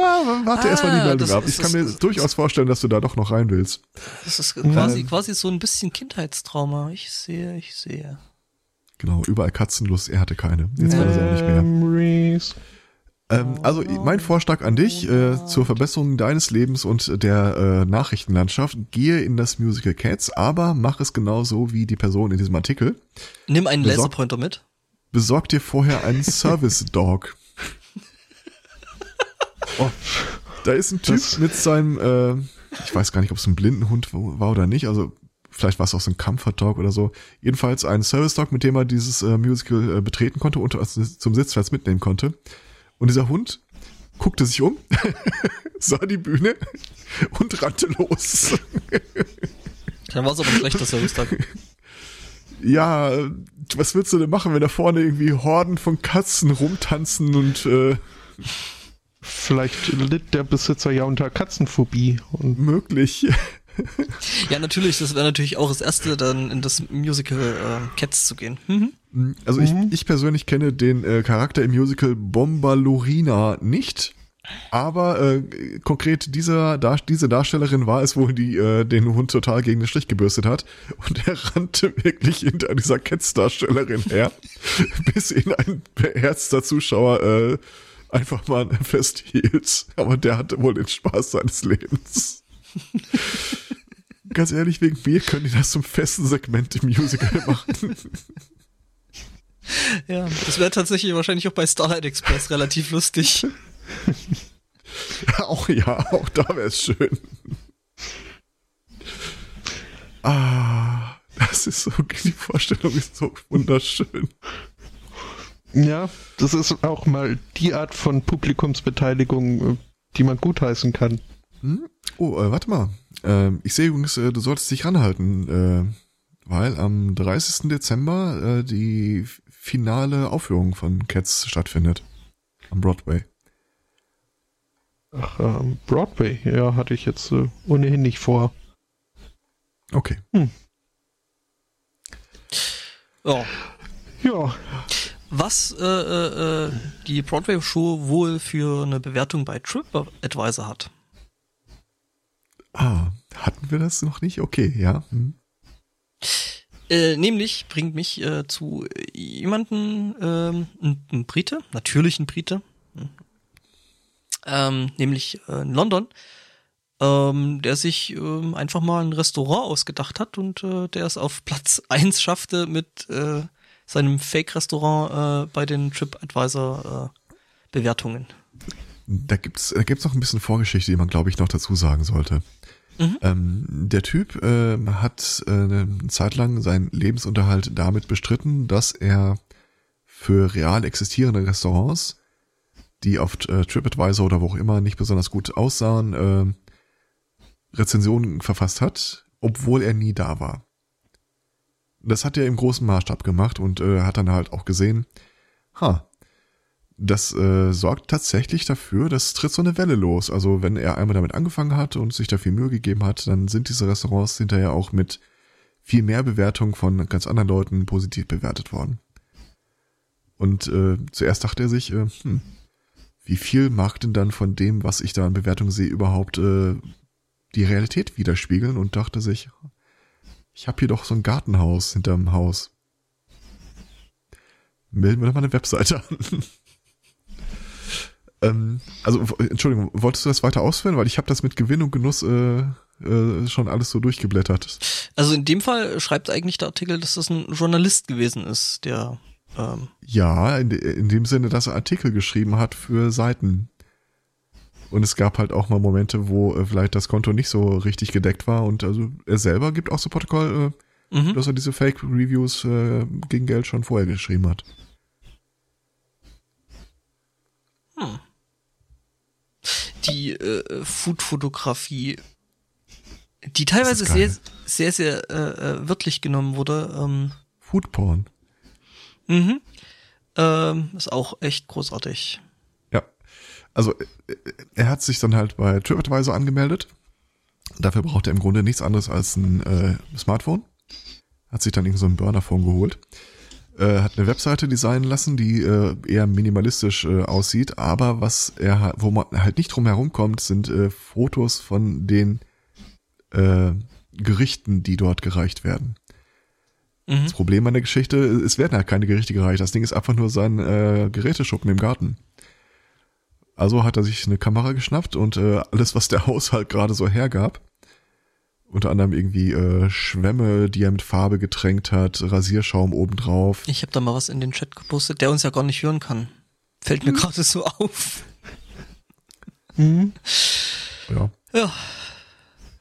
warte Ah, erst mal die Meldung das ab. Ich kann das mir ist- durchaus vorstellen, dass du da doch noch rein willst. Das ist quasi, Ähm. quasi so ein bisschen Kindheitstrauma. Ich sehe, ich sehe. Genau, überall Katzenlust, er hatte keine. Jetzt kann er sie auch nicht mehr. Ähm, also mein Vorschlag an dich äh, zur Verbesserung deines Lebens und der äh, Nachrichtenlandschaft, gehe in das Musical Cats, aber mach es genauso wie die Person in diesem Artikel. Nimm einen Laserpointer mit. Besorg dir vorher einen *laughs* Service Dog. Oh, Da ist ein Typ Das- mit seinem, äh, ich weiß gar nicht, ob es ein Blindenhund war oder nicht, also vielleicht war es auch so ein Comfort Dog oder so. Jedenfalls ein Service Dog, mit dem er dieses äh, Musical äh, betreten konnte und also zum Sitzplatz mitnehmen konnte. Und dieser Hund guckte sich um, *laughs* sah die Bühne und rannte los. Dann war es aber ein schlechter Service-Tag. ja, was willst du denn machen, wenn da vorne irgendwie Horden von Katzen rumtanzen und äh, Vielleicht litt der Besitzer ja unter Katzenphobie. Und möglich. *laughs* Ja, natürlich, das wäre natürlich auch das Erste, dann in das Musical äh, Cats zu gehen. Mhm. Also ich, ich persönlich kenne den äh, Charakter im Musical Bombalurina nicht. Aber äh, konkret dieser Dar diese Darstellerin war es wohl, die äh, den Hund total gegen den Strich gebürstet hat. Und er rannte wirklich hinter dieser Cats-Darstellerin her, *laughs* bis ihn ein beherzter Zuschauer äh, einfach mal festhielt. Aber der hatte wohl den Spaß seines Lebens. *laughs* Ganz ehrlich, wegen mir können die das zum festen Segment im Musical machen. Ja, das wäre tatsächlich wahrscheinlich auch bei Starlight Express relativ lustig. *laughs* Auch ja, auch da wäre es schön. Ah, das ist so, die Vorstellung ist so wunderschön. Ja, das ist auch mal die Art von Publikumsbeteiligung, äh, die man gutheißen kann. Hm? Oh, äh, warte mal. Ähm, ich sehe übrigens, äh, du solltest dich ranhalten, äh, weil am 30. Dezember äh, die finale Aufführung von Cats stattfindet. Am Broadway. Ach, ähm, Broadway, ja, hatte ich jetzt äh, ohnehin nicht vor. Okay. Ja. Ja, Was äh, äh, die Broadway-Show wohl für eine Bewertung bei TripAdvisor hat. Ah, hatten wir das noch nicht? Okay, ja. Hm. Äh, nämlich bringt mich äh, zu jemanden, ähm, ein, ein Brite, natürlich ein Brite, ähm, nämlich äh, in London, ähm, der sich ähm, einfach mal ein Restaurant ausgedacht hat und äh, der es auf Platz eins schaffte mit äh, seinem Fake-Restaurant äh, bei den TripAdvisor-Bewertungen. Da gibt's, da gibt's noch ein bisschen Vorgeschichte, die man, glaube ich, noch dazu sagen sollte. Mhm. Ähm, der Typ äh, hat äh, eine Zeit lang seinen Lebensunterhalt damit bestritten, dass er für real existierende Restaurants, die auf äh, TripAdvisor oder wo auch immer nicht besonders gut aussahen, äh, Rezensionen verfasst hat, obwohl er nie da war. Das hat er im großen Maßstab gemacht und äh, hat dann halt auch gesehen, ha, das äh, sorgt tatsächlich dafür, das tritt so eine Welle los. Also wenn er einmal damit angefangen hat und sich da viel Mühe gegeben hat, dann sind diese Restaurants hinterher auch mit viel mehr Bewertung von ganz anderen Leuten positiv bewertet worden. Und äh, zuerst dachte er sich, äh, hm, wie viel mag denn dann von dem, was ich da an Bewertung sehe, überhaupt äh, die Realität widerspiegeln und dachte sich, ich habe hier doch so ein Gartenhaus hinterm Haus. Melden wir doch mal eine Webseite an. *laughs* ähm, also, Entschuldigung, wolltest du das weiter ausführen? Weil ich habe das mit Gewinn und Genuss äh, äh, schon alles so durchgeblättert. Also in dem Fall schreibt eigentlich der Artikel, dass das ein Journalist gewesen ist, der ähm ja, in, in dem Sinne, dass er Artikel geschrieben hat für Seiten. Und es gab halt auch mal Momente, wo äh, vielleicht das Konto nicht so richtig gedeckt war. Und also er selber gibt auch so Protokoll, äh, mhm. dass er diese Fake-Reviews äh, gegen Geld schon vorher geschrieben hat. Hm. Die äh, Food-Fotografie, die teilweise sehr, sehr, sehr äh, äh, wörtlich genommen wurde. Ähm, Foodporn. Mhm. Ähm, ist auch echt großartig also er hat sich dann halt bei TripAdvisor angemeldet. Dafür braucht er im Grunde nichts anderes als ein äh, Smartphone. Hat sich dann irgendwie so ein Burner-Phone geholt. Äh, hat eine Webseite designen lassen, die äh, eher minimalistisch äh, aussieht, aber was er wo man halt nicht drum herum kommt, sind äh, Fotos von den äh, Gerichten, die dort gereicht werden. Mhm. Das Problem an der Geschichte, es werden halt keine Gerichte gereicht. Das Ding ist einfach nur sein äh, Geräteschuppen im Garten. Also hat er sich eine Kamera geschnappt und äh, alles, was der *laughs* Haushalt gerade so hergab, unter anderem irgendwie äh, Schwämme, die er mit Farbe getränkt hat, Rasierschaum obendrauf. Ich habe da mal was in den Chat gepostet, der uns ja gar nicht hören kann. Fällt mir hm. gerade so auf. Hm. Ja. Ja.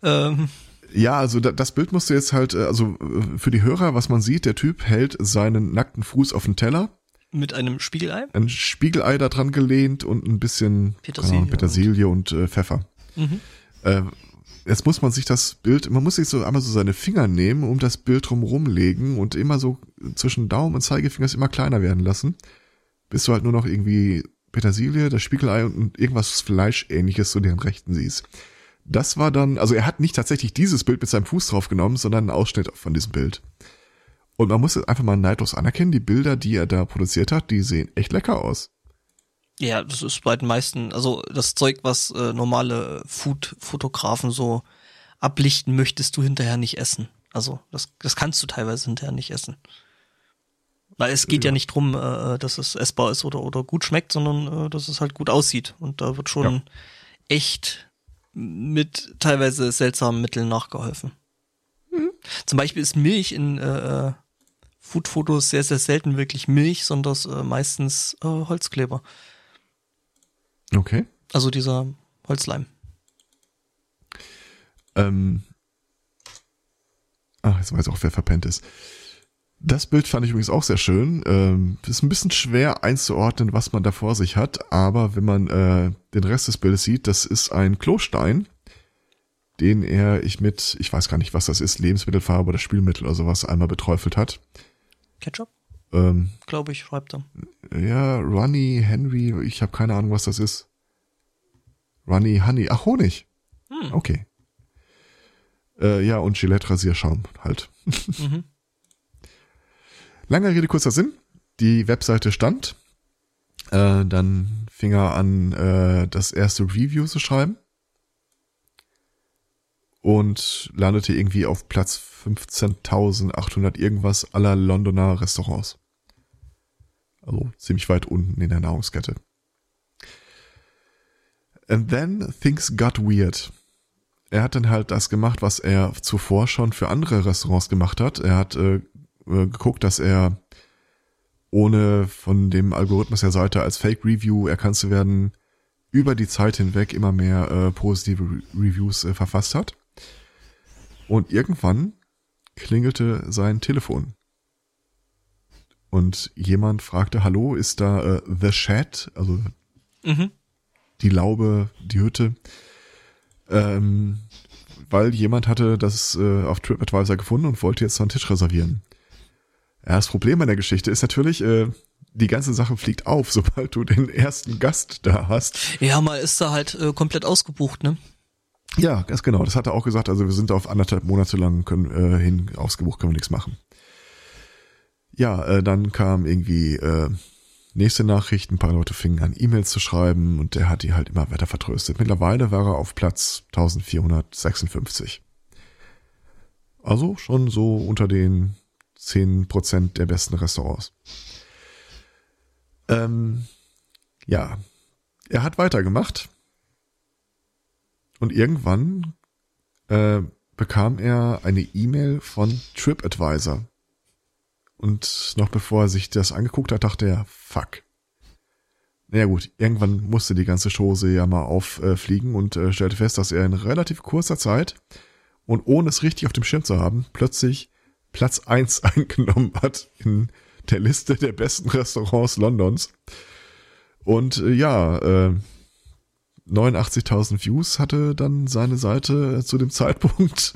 Ähm. Ja, also das Bild musst du jetzt halt, äh, also äh, für die Hörer, was man sieht, der Typ hält seinen nackten Fuß auf den Teller mit einem Spiegelei? Ein Spiegelei da dran gelehnt und ein bisschen Petersilie, Ahnung, Petersilie und, und äh, Pfeffer. Mhm. Äh, jetzt muss man sich das Bild, man muss sich so einmal so seine Finger nehmen, um das Bild drumherum legen und immer so zwischen Daumen und Zeigefinger immer kleiner werden lassen, bis du halt nur noch irgendwie Petersilie, das Spiegelei und irgendwas Fleischähnliches zu deren Rechten siehst. Das war dann, also er hat nicht tatsächlich dieses Bild mit seinem Fuß drauf genommen, sondern einen Ausschnitt von diesem Bild. Und man muss jetzt einfach mal neidlos anerkennen, die Bilder, die er da produziert hat, die sehen echt lecker aus. Ja, das ist bei den meisten, also das Zeug, was äh, normale Food-Fotografen so ablichten, möchtest du hinterher nicht essen. Also das, das kannst du teilweise hinterher nicht essen. Weil es geht ja, ja nicht drum, äh, dass es essbar ist oder, oder gut schmeckt, sondern äh, dass es halt gut aussieht. Und da wird schon ja. echt mit teilweise seltsamen Mitteln nachgeholfen. Mhm. Zum Beispiel ist Milch in äh, äh Food-Fotos sehr, sehr selten wirklich Milch, sondern äh, meistens äh, Holzkleber. Okay. Also dieser Holzleim. Ähm. Ach, jetzt weiß ich auch, wer verpennt ist. Das Bild fand ich übrigens auch sehr schön. Ähm, ist ein bisschen schwer einzuordnen, was man da vor sich hat, aber wenn man äh, den Rest des Bildes sieht, das ist ein Klostein, den er ich mit, ich weiß gar nicht, was das ist, Lebensmittelfarbe oder Spülmittel oder sowas einmal beträufelt hat. Ketchup? Ähm, Glaube ich, schreibt er. Ja, Runny, Henry, ich habe keine Ahnung, was das ist. Runny, Honey, ach, Honig. Hm. Okay. Äh, ja, und Gillette-Rasierschaum halt. Mhm. *laughs* Lange Rede, kurzer Sinn. Die Webseite stand. Äh, dann fing er an, äh, das erste Review zu schreiben. und landete irgendwie auf Platz 15.800 irgendwas aller Londoner Restaurants. Also ziemlich weit unten in der Nahrungskette. And then things got weird. Er hat dann halt das gemacht, was er zuvor schon für andere Restaurants gemacht hat. Er hat äh, äh geguckt, dass er ohne von dem Algorithmus der Seite als Fake Review erkannt zu werden, über die Zeit hinweg immer mehr äh, positive Re Reviews äh, verfasst hat. Und irgendwann klingelte sein Telefon. Und jemand fragte, hallo, ist da äh, The Shed, also mhm. die Laube, die Hütte? Ähm, weil jemand hatte das äh, auf TripAdvisor gefunden und wollte jetzt einen Tisch reservieren. Ja, das Problem an der Geschichte ist natürlich, äh, die ganze Sache fliegt auf, *laughs* sobald du den ersten Gast da hast. Ja, mal ist da halt äh, komplett ausgebucht, ne? Ja, ganz genau. Das hat er auch gesagt. Also wir sind auf anderthalb Monate lang können, äh, hin ausgebucht, können wir nichts machen. Ja, äh, dann kam irgendwie äh, nächste Nachricht. Ein paar Leute fingen an, E-Mails zu schreiben und der hat die halt immer weiter vertröstet. Mittlerweile war er auf Platz 1456. Also schon so unter den zehn Prozent der besten Restaurants. Ähm, ja, er hat weitergemacht und irgendwann äh, bekam er eine E-Mail von TripAdvisor. Und noch bevor er sich das angeguckt hat, dachte er, fuck. Naja gut, irgendwann musste die ganze Chose ja mal auffliegen und äh, stellte fest, dass er in relativ kurzer Zeit und ohne es richtig auf dem Schirm zu haben, plötzlich Platz eins *laughs* eingenommen hat in der Liste der besten Restaurants Londons. Und äh, ja, äh, 89.000 Views hatte dann seine Seite zu dem *laughs* Zeitpunkt.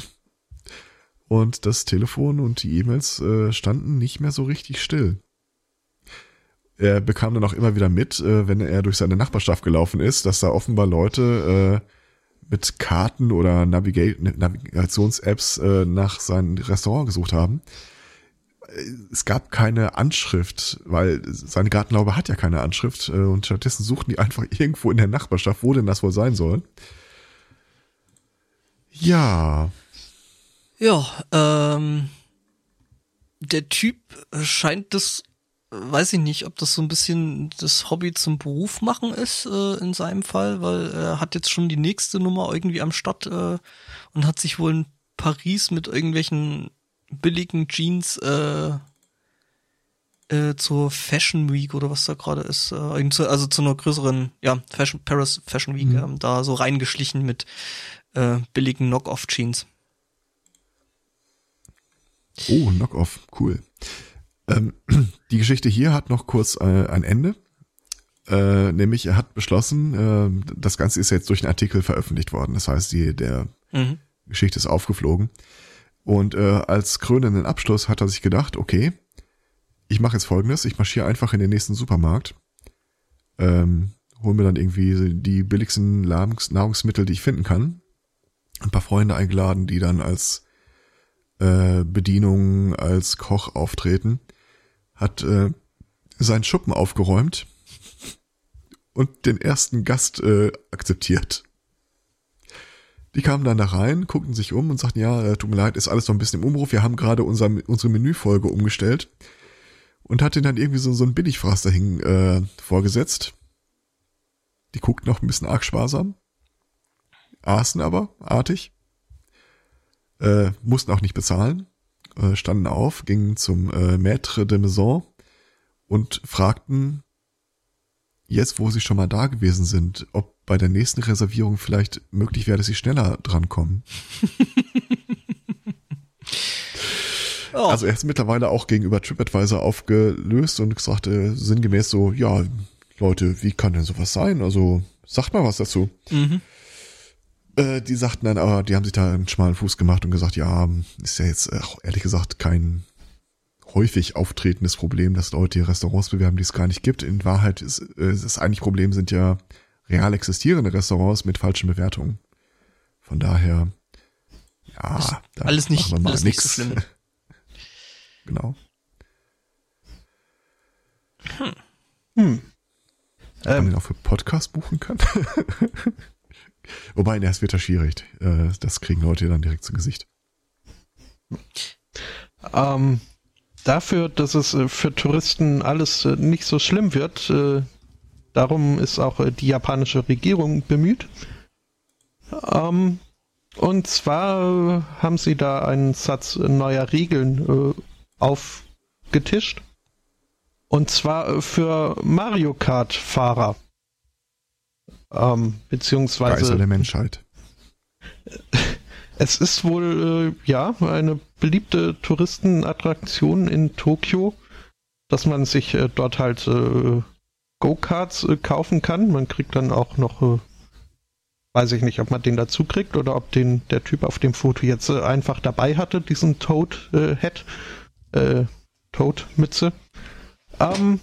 Und das Telefon und die E-Mails äh, standen nicht mehr so richtig still. Er bekam dann auch immer wieder mit, äh, wenn er durch seine Nachbarschaft gelaufen ist, dass da offenbar Leute äh, mit Karten oder Navigations-Apps äh, nach seinem Restaurant gesucht haben. Es gab keine Anschrift, weil seine Gartenlaube hat ja keine Anschrift äh, und stattdessen suchten die einfach *laughs* irgendwo in der Nachbarschaft, wo denn das wohl sein soll. Ja. Ja, ähm, der Typ scheint das weiß ich nicht, ob das so ein bisschen das Hobby zum Beruf machen ist äh, in seinem Fall, weil er hat jetzt schon die nächste Nummer irgendwie am Start äh, und hat sich wohl in Paris mit irgendwelchen billigen Jeans äh, äh, zur Fashion Week oder was da gerade ist, äh, also zu einer größeren, ja, Fashion, Paris Fashion Week, mhm. ähm, da so reingeschlichen mit äh, billigen Knock-Off-Jeans. Oh, Knock-Off, cool. Ähm, *clears throat* die Geschichte hier hat noch kurz äh, ein Ende. Äh, nämlich er hat beschlossen, äh, das Ganze ist jetzt durch einen Artikel veröffentlicht worden. Das heißt, die, der mhm. Geschichte ist aufgeflogen. Und äh, als krönenden Abschluss hat er sich gedacht, okay, ich mache jetzt folgendes, ich marschiere einfach in den nächsten Supermarkt, ähm, hol mir dann irgendwie die billigsten Nahrungsmittel, die ich finden kann, ein paar Freunde eingeladen, die dann als äh, Bedienung, als Koch auftreten hat äh, seinen Schuppen aufgeräumt und den ersten Gast äh, akzeptiert. Die kamen dann da rein, guckten sich um und sagten, ja, äh, tut mir leid, ist alles noch ein bisschen im Umruf, wir haben gerade unser, unsere Menüfolge umgestellt und hat den dann irgendwie so, so ein Billigfraß dahin äh, vorgesetzt. Die guckten noch ein bisschen arg sparsam, aßen aber artig, äh, mussten auch nicht bezahlen. Äh, standen auf, gingen zum äh, Maître de Maison und fragten, jetzt wo sie schon mal da gewesen sind, ob bei der nächsten Reservierung vielleicht möglich wäre, dass sie schneller drankommen. *laughs* oh. Also er ist mittlerweile auch gegenüber TripAdvisor aufgelöst und gesagt äh, sinngemäß so, ja, Leute, wie kann denn sowas sein? Also sagt mal was dazu. Mhm. Äh, die sagten dann aber, die haben sich da einen schmalen Fuß gemacht und gesagt, ja, ist ja jetzt auch ehrlich gesagt kein häufig auftretendes Problem, dass Leute hier Restaurants bewerben, die es gar nicht gibt. In Wahrheit ist äh, das eigentlich Problem sind ja real existierende Restaurants mit falschen Bewertungen. Von daher, ja, da alles nicht, machen wir mal alles nix. nicht so schlimm. *laughs* genau. Hm. Ob man ähm, den auch für Podcast buchen kann? *laughs* Wobei, es wird ja schwierig. Äh, das kriegen Leute dann direkt zu Gesicht. Ähm, dafür, dass es äh, für Touristen alles äh, nicht so schlimm wird, äh, darum ist auch äh, die japanische Regierung bemüht. Ähm, und zwar haben sie da einen Satz neuer Regeln äh, aufgetischt. Und zwar äh, für Mario Kart-Fahrer. Ähm, beziehungsweise. Geißel der Menschheit. *laughs* Es ist wohl, äh, ja, eine beliebte Touristenattraktion in Tokio, dass man sich äh, dort halt äh, Go-Karts äh, kaufen kann. Man kriegt dann auch noch, äh, weiß ich nicht, ob man den dazu kriegt oder ob den der Typ auf dem Foto jetzt äh, einfach dabei hatte, diesen Toad-Head, äh, Toad-Mütze. Ähm,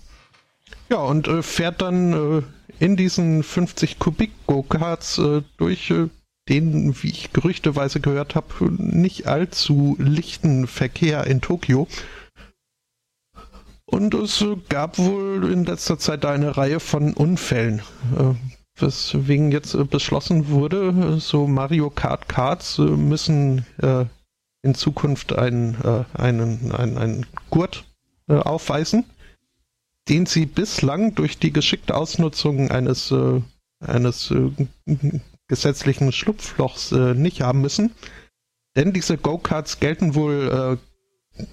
ja, und äh, fährt dann äh, in diesen 50 Kubik Go-Karts äh, durch äh, den, wie ich gerüchteweise gehört habe, nicht allzu lichten Verkehr in Tokio. Und es gab wohl in letzter Zeit eine Reihe von Unfällen, äh, weswegen jetzt äh, beschlossen wurde, so Mario Kart Karts äh, müssen in Zukunft einen, einen, einen, einen Gurt aufweisen, den sie bislang durch die geschickte Ausnutzung eines, eines gesetzlichen Schlupflochs nicht haben müssen. Denn diese Go-Karts gelten wohl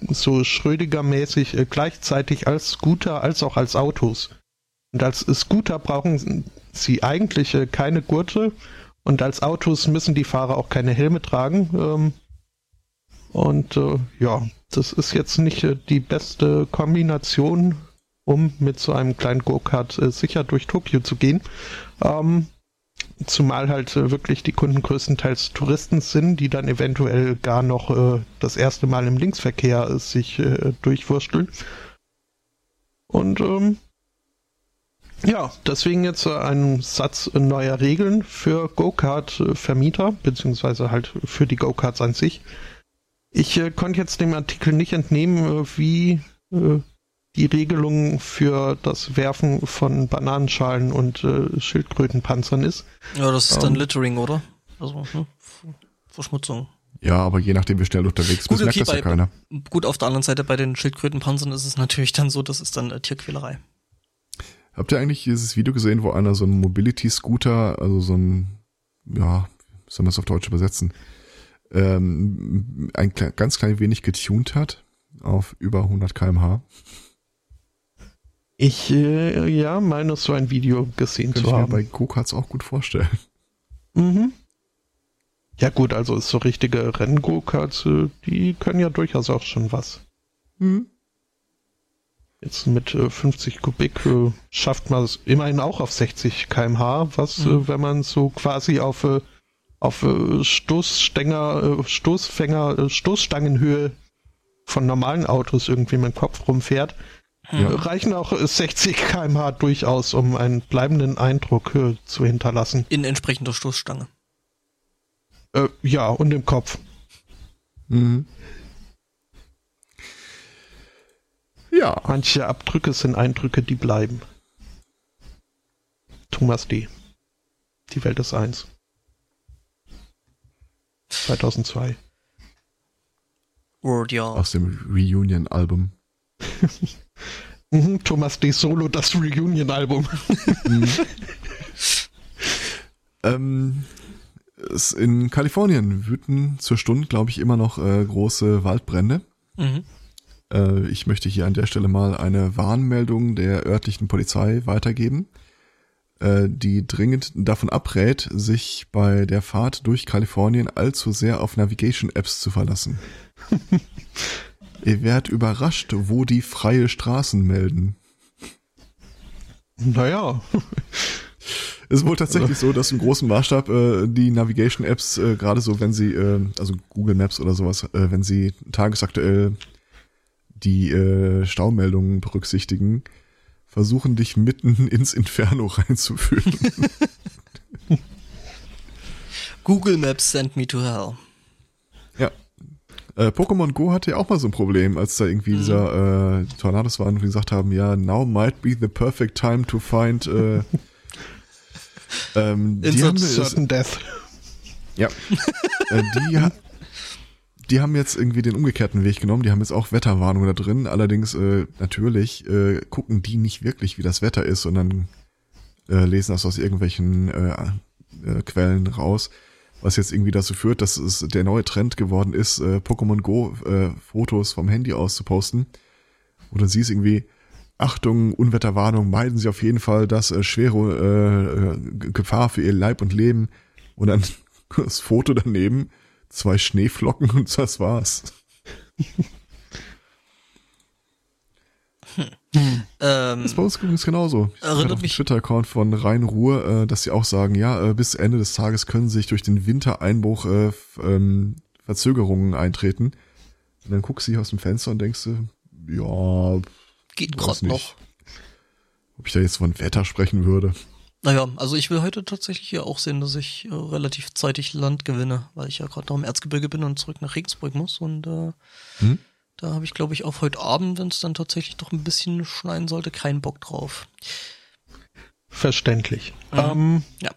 so Schrödinger-mäßig äh, gleichzeitig als Scooter als auch als Autos. Und als Scooter brauchen sie eigentlich äh, keine Gurte und als Autos müssen die Fahrer auch keine Helme tragen. Ähm, und äh, ja, das ist jetzt nicht äh, die beste Kombination, um mit so einem kleinen Go-Kart äh, sicher durch Tokio zu gehen. Ähm, zumal halt äh, wirklich die Kunden größtenteils Touristen sind, die dann eventuell gar noch äh, das erste Mal im Linksverkehr äh, sich durchwursteln. Und ähm, ja, deswegen jetzt ein Satz neuer Regeln für Go-Kart-Vermieter, beziehungsweise halt für die Go-Karts an sich. Ich äh, konnte jetzt dem Artikel nicht entnehmen, wie äh, die Regelung für das Werfen von Bananenschalen und äh, Schildkrötenpanzern ist. Ja, das ist dann Ähm. Littering, oder? Also, hm, F- Verschmutzung. Ja, aber je nachdem, wie schnell du unterwegs Gut, bist, merkt okay, das ja bei- keiner. Gut, auf der anderen Seite bei den Schildkrötenpanzern ist es natürlich dann so, das ist dann äh, Tierquälerei. Habt ihr eigentlich dieses Video gesehen, wo einer so einen Mobility-Scooter, also so ein, ja, wie soll man es auf Deutsch übersetzen, ähm, ein ganz klein wenig getuned hat auf über 100 kmh? Ich, äh, ja, meine so ein Video gesehen Könnte zu ich mir haben. bei Go-Karts auch gut vorstellen. Mhm. Ja gut, also so richtige Renn-Go-Karts, äh, die können ja durchaus auch schon was. Hm. Jetzt mit äh, 50 Kubik äh, schafft man es immerhin auch auf 60 kmh, was, Mhm. äh, wenn man so quasi auf, äh, auf äh, Stoßstänger, äh, Stoßfänger, äh, Stoßstangenhöhe von normalen Autos irgendwie mit dem Kopf rumfährt, Äh, reichen auch äh, 60 kmh durchaus, um einen bleibenden Eindruck äh, zu hinterlassen. In entsprechender Stoßstange. Äh, ja, und im Kopf. Mhm. Ja, Manche Abdrücke sind Eindrücke, die bleiben. Thomas D. Die Welt ist eins. 2002. Word, ja. aus dem Reunion-Album. *laughs* Mhm, Thomas D. Solo, das Reunion-Album. *laughs* Ähm, es, in Kalifornien wüten zur Stunde, glaube ich, immer noch äh, große Waldbrände. Mhm. Äh, ich möchte hier an der Stelle mal eine Warnmeldung der örtlichen Polizei weitergeben, äh, die dringend davon abrät, sich bei der Fahrt durch Kalifornien allzu sehr auf Navigation-Apps zu verlassen. *laughs* Ihr werdet überrascht, wo die freie Straßen melden. Naja, Es *laughs* ist wohl tatsächlich so, dass im großen Maßstab äh, die Navigation-Apps, äh, gerade so, wenn sie, äh, also Google Maps oder sowas, äh, wenn sie tagesaktuell die äh, Staumeldungen berücksichtigen, versuchen dich mitten *laughs* ins Inferno reinzuführen. *laughs* Google Maps send me to hell. Äh, Pokémon Go hatte ja auch mal so ein Problem, als da irgendwie dieser äh, Tornados waren und die gesagt haben, ja, now might be the perfect time to find äh, *laughs* Ähm, die haben, Certain Death. ja, äh, die, die haben jetzt irgendwie den umgekehrten Weg genommen. Die haben jetzt auch Wetterwarnung da drin. Allerdings äh, natürlich äh, gucken die nicht wirklich, wie das Wetter ist, sondern äh, lesen das aus irgendwelchen äh, äh, Quellen raus. Was jetzt irgendwie dazu führt, dass es der neue Trend geworden ist, äh, Pokémon Go äh, Fotos vom Handy aus zu posten. Oder sie ist irgendwie, Achtung, Unwetterwarnung, meiden Sie auf jeden Fall das äh, schwere äh, äh, Gefahr für Ihr Leib und Leben. Und dann *laughs* das Foto daneben, zwei Schneeflocken und das war's. *laughs* Ähm, Das ist bei uns übrigens genauso. Ich Erinnert mich- Twitter-Account von Rhein Ruhr, äh, dass sie auch sagen, ja, äh, bis Ende des Tages können sich durch den Wintereinbruch äh, ähm, Verzögerungen eintreten. Und dann guckst du hier aus dem Fenster und denkst du, ja, geht gerade noch. ob ich da jetzt von Wetter sprechen würde. Naja, also ich will heute tatsächlich hier auch sehen, dass ich äh, relativ zeitig Land gewinne, weil ich ja gerade noch im Erzgebirge bin und zurück nach Regensburg muss. Und äh, Hm? Da habe ich, glaube ich, auf heute Abend, wenn es dann tatsächlich doch ein bisschen schneien sollte, keinen Bock drauf. Verständlich. Mhm. Ähm, Ja.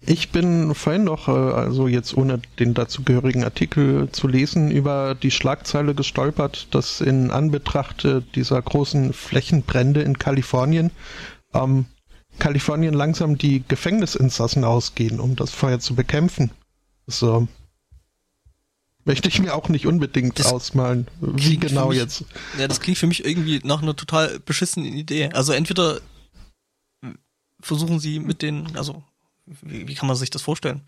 ich bin vorhin noch, äh, also jetzt ohne den dazugehörigen Artikel zu lesen, über die Schlagzeile gestolpert, dass in Anbetracht äh, dieser großen Flächenbrände in Kalifornien ähm, Kalifornien langsam die Gefängnisinsassen ausgehen, um das Feuer zu bekämpfen. So. Möchte ich mir auch nicht unbedingt Das ausmalen, wie genau mich- jetzt. Ja, das klingt für mich irgendwie nach einer total beschissenen Idee. Also entweder versuchen sie mit den, also wie, wie kann man sich das vorstellen?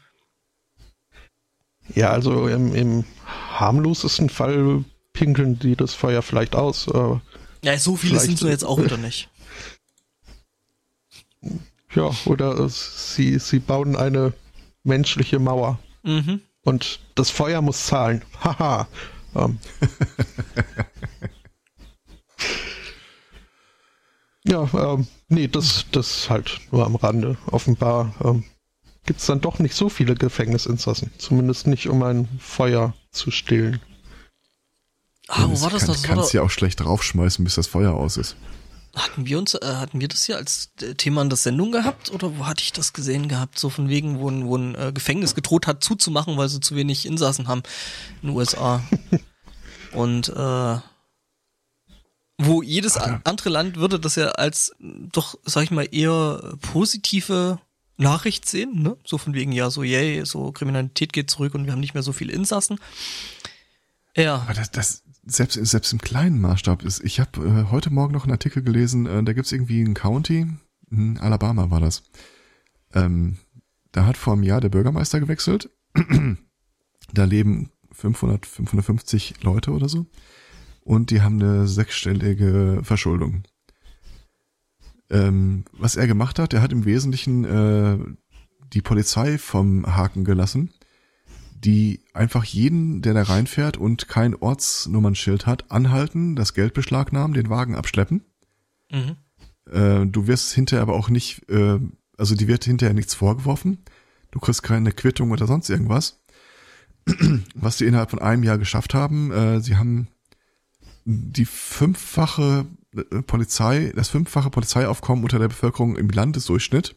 Ja, also im, im harmlosesten Fall pinkeln die das Feuer vielleicht aus. Äh, Ja, so viele sind so jetzt auch wieder nicht. ja, oder äh, sie, sie bauen eine menschliche Mauer Mhm. Und das Feuer muss zahlen. Haha. ähm. *laughs* ja, ähm, nee, das, das halt nur am Rande. Offenbar ähm, gibt es dann doch nicht so viele Gefängnisinsassen. Zumindest nicht, um ein Feuer zu stillen. Ah, wo war das? Kann, Das kannst ja auch schlecht draufschmeißen, bis das Feuer aus ist. Hatten wir uns, äh, hatten wir das hier als äh, Thema in der Sendung gehabt oder wo hatte ich das gesehen gehabt? So von wegen, wo ein, wo ein äh, Gefängnis gedroht hat zuzumachen, weil sie zu wenig Insassen haben in den USA. *laughs* Und äh, wo jedes a- andere Land würde das ja als doch, sag ich mal, eher positive Nachricht sehen, ne? So von wegen, ja, so yay, so Kriminalität geht zurück und wir haben nicht mehr so viele Insassen. Ja, Aber das, das selbst, selbst im kleinen Maßstab ist. Ich habe äh, heute Morgen noch einen Artikel gelesen, äh, da gibt's irgendwie ein County, in Alabama war das. Ähm, da hat vor einem Jahr der Bürgermeister gewechselt. *clears throat* da leben 500, 550 Leute oder so. Und die haben eine sechsstellige Verschuldung. Ähm, was er gemacht hat, er hat im Wesentlichen äh, die Polizei vom Haken gelassen die einfach jeden, der da reinfährt und kein Ortsnummernschild hat, anhalten, das Geld beschlagnahmen, den Wagen abschleppen. mhm. Äh, du wirst hinterher aber auch nicht, äh, also die wird hinterher nichts vorgeworfen. Du kriegst keine Quittung oder sonst irgendwas. *clears throat* Was sie innerhalb von einem Jahr geschafft haben, äh, sie haben die fünffache äh, Polizei, das fünffache Polizeiaufkommen unter der Bevölkerung im Landesdurchschnitt.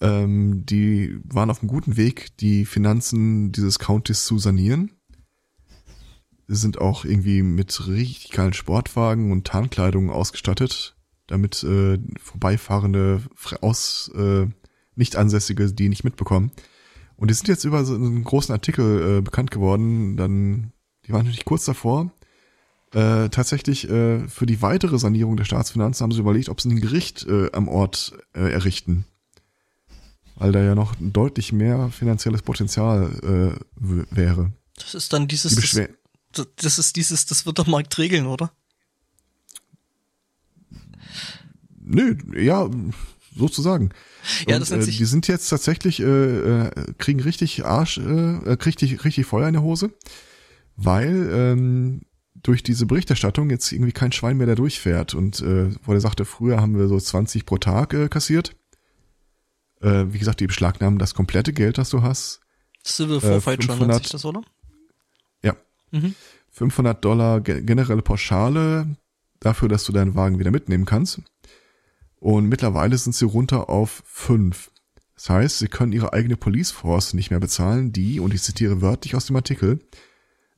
Ähm, die waren auf einem guten Weg, die Finanzen dieses Countys zu sanieren. Sie sind auch irgendwie mit richtig geilen Sportwagen und Tarnkleidung ausgestattet, damit äh, vorbeifahrende aus äh, Nicht-Ansässige die nicht mitbekommen. Und die sind jetzt über so einen großen Artikel äh, bekannt geworden. Dann, die waren natürlich kurz davor. Äh, tatsächlich äh, für die weitere Sanierung der Staatsfinanzen haben sie überlegt, ob sie ein Gericht äh, am Ort äh, errichten. Weil da ja noch deutlich mehr finanzielles Potenzial äh, wäre. Das ist dann dieses, Die das, das, ist dieses, das wird der Markt regeln, oder? Nö, ja, sozusagen. Ja, Und, das nennt äh, Die sind jetzt tatsächlich, äh, äh, kriegen richtig Arsch, äh, äh, richtig, richtig Feuer in der Hose, weil ähm, durch diese Berichterstattung jetzt irgendwie kein Schwein mehr da durchfährt. Und äh, wo er sagte, früher haben wir so 20 pro Tag äh, kassiert. Äh, wie gesagt, die beschlagnahmen das komplette Geld, das du hast. Civil Äh, Forfeiture nennt 500 sich das, oder? Ja. Mhm. 500 Dollar ge generelle Pauschale dafür, dass du deinen Wagen wieder mitnehmen kannst. Und mittlerweile sind sie runter auf fünf. Das heißt, sie können ihre eigene Police Force nicht mehr bezahlen, die, und ich zitiere wörtlich aus dem Artikel,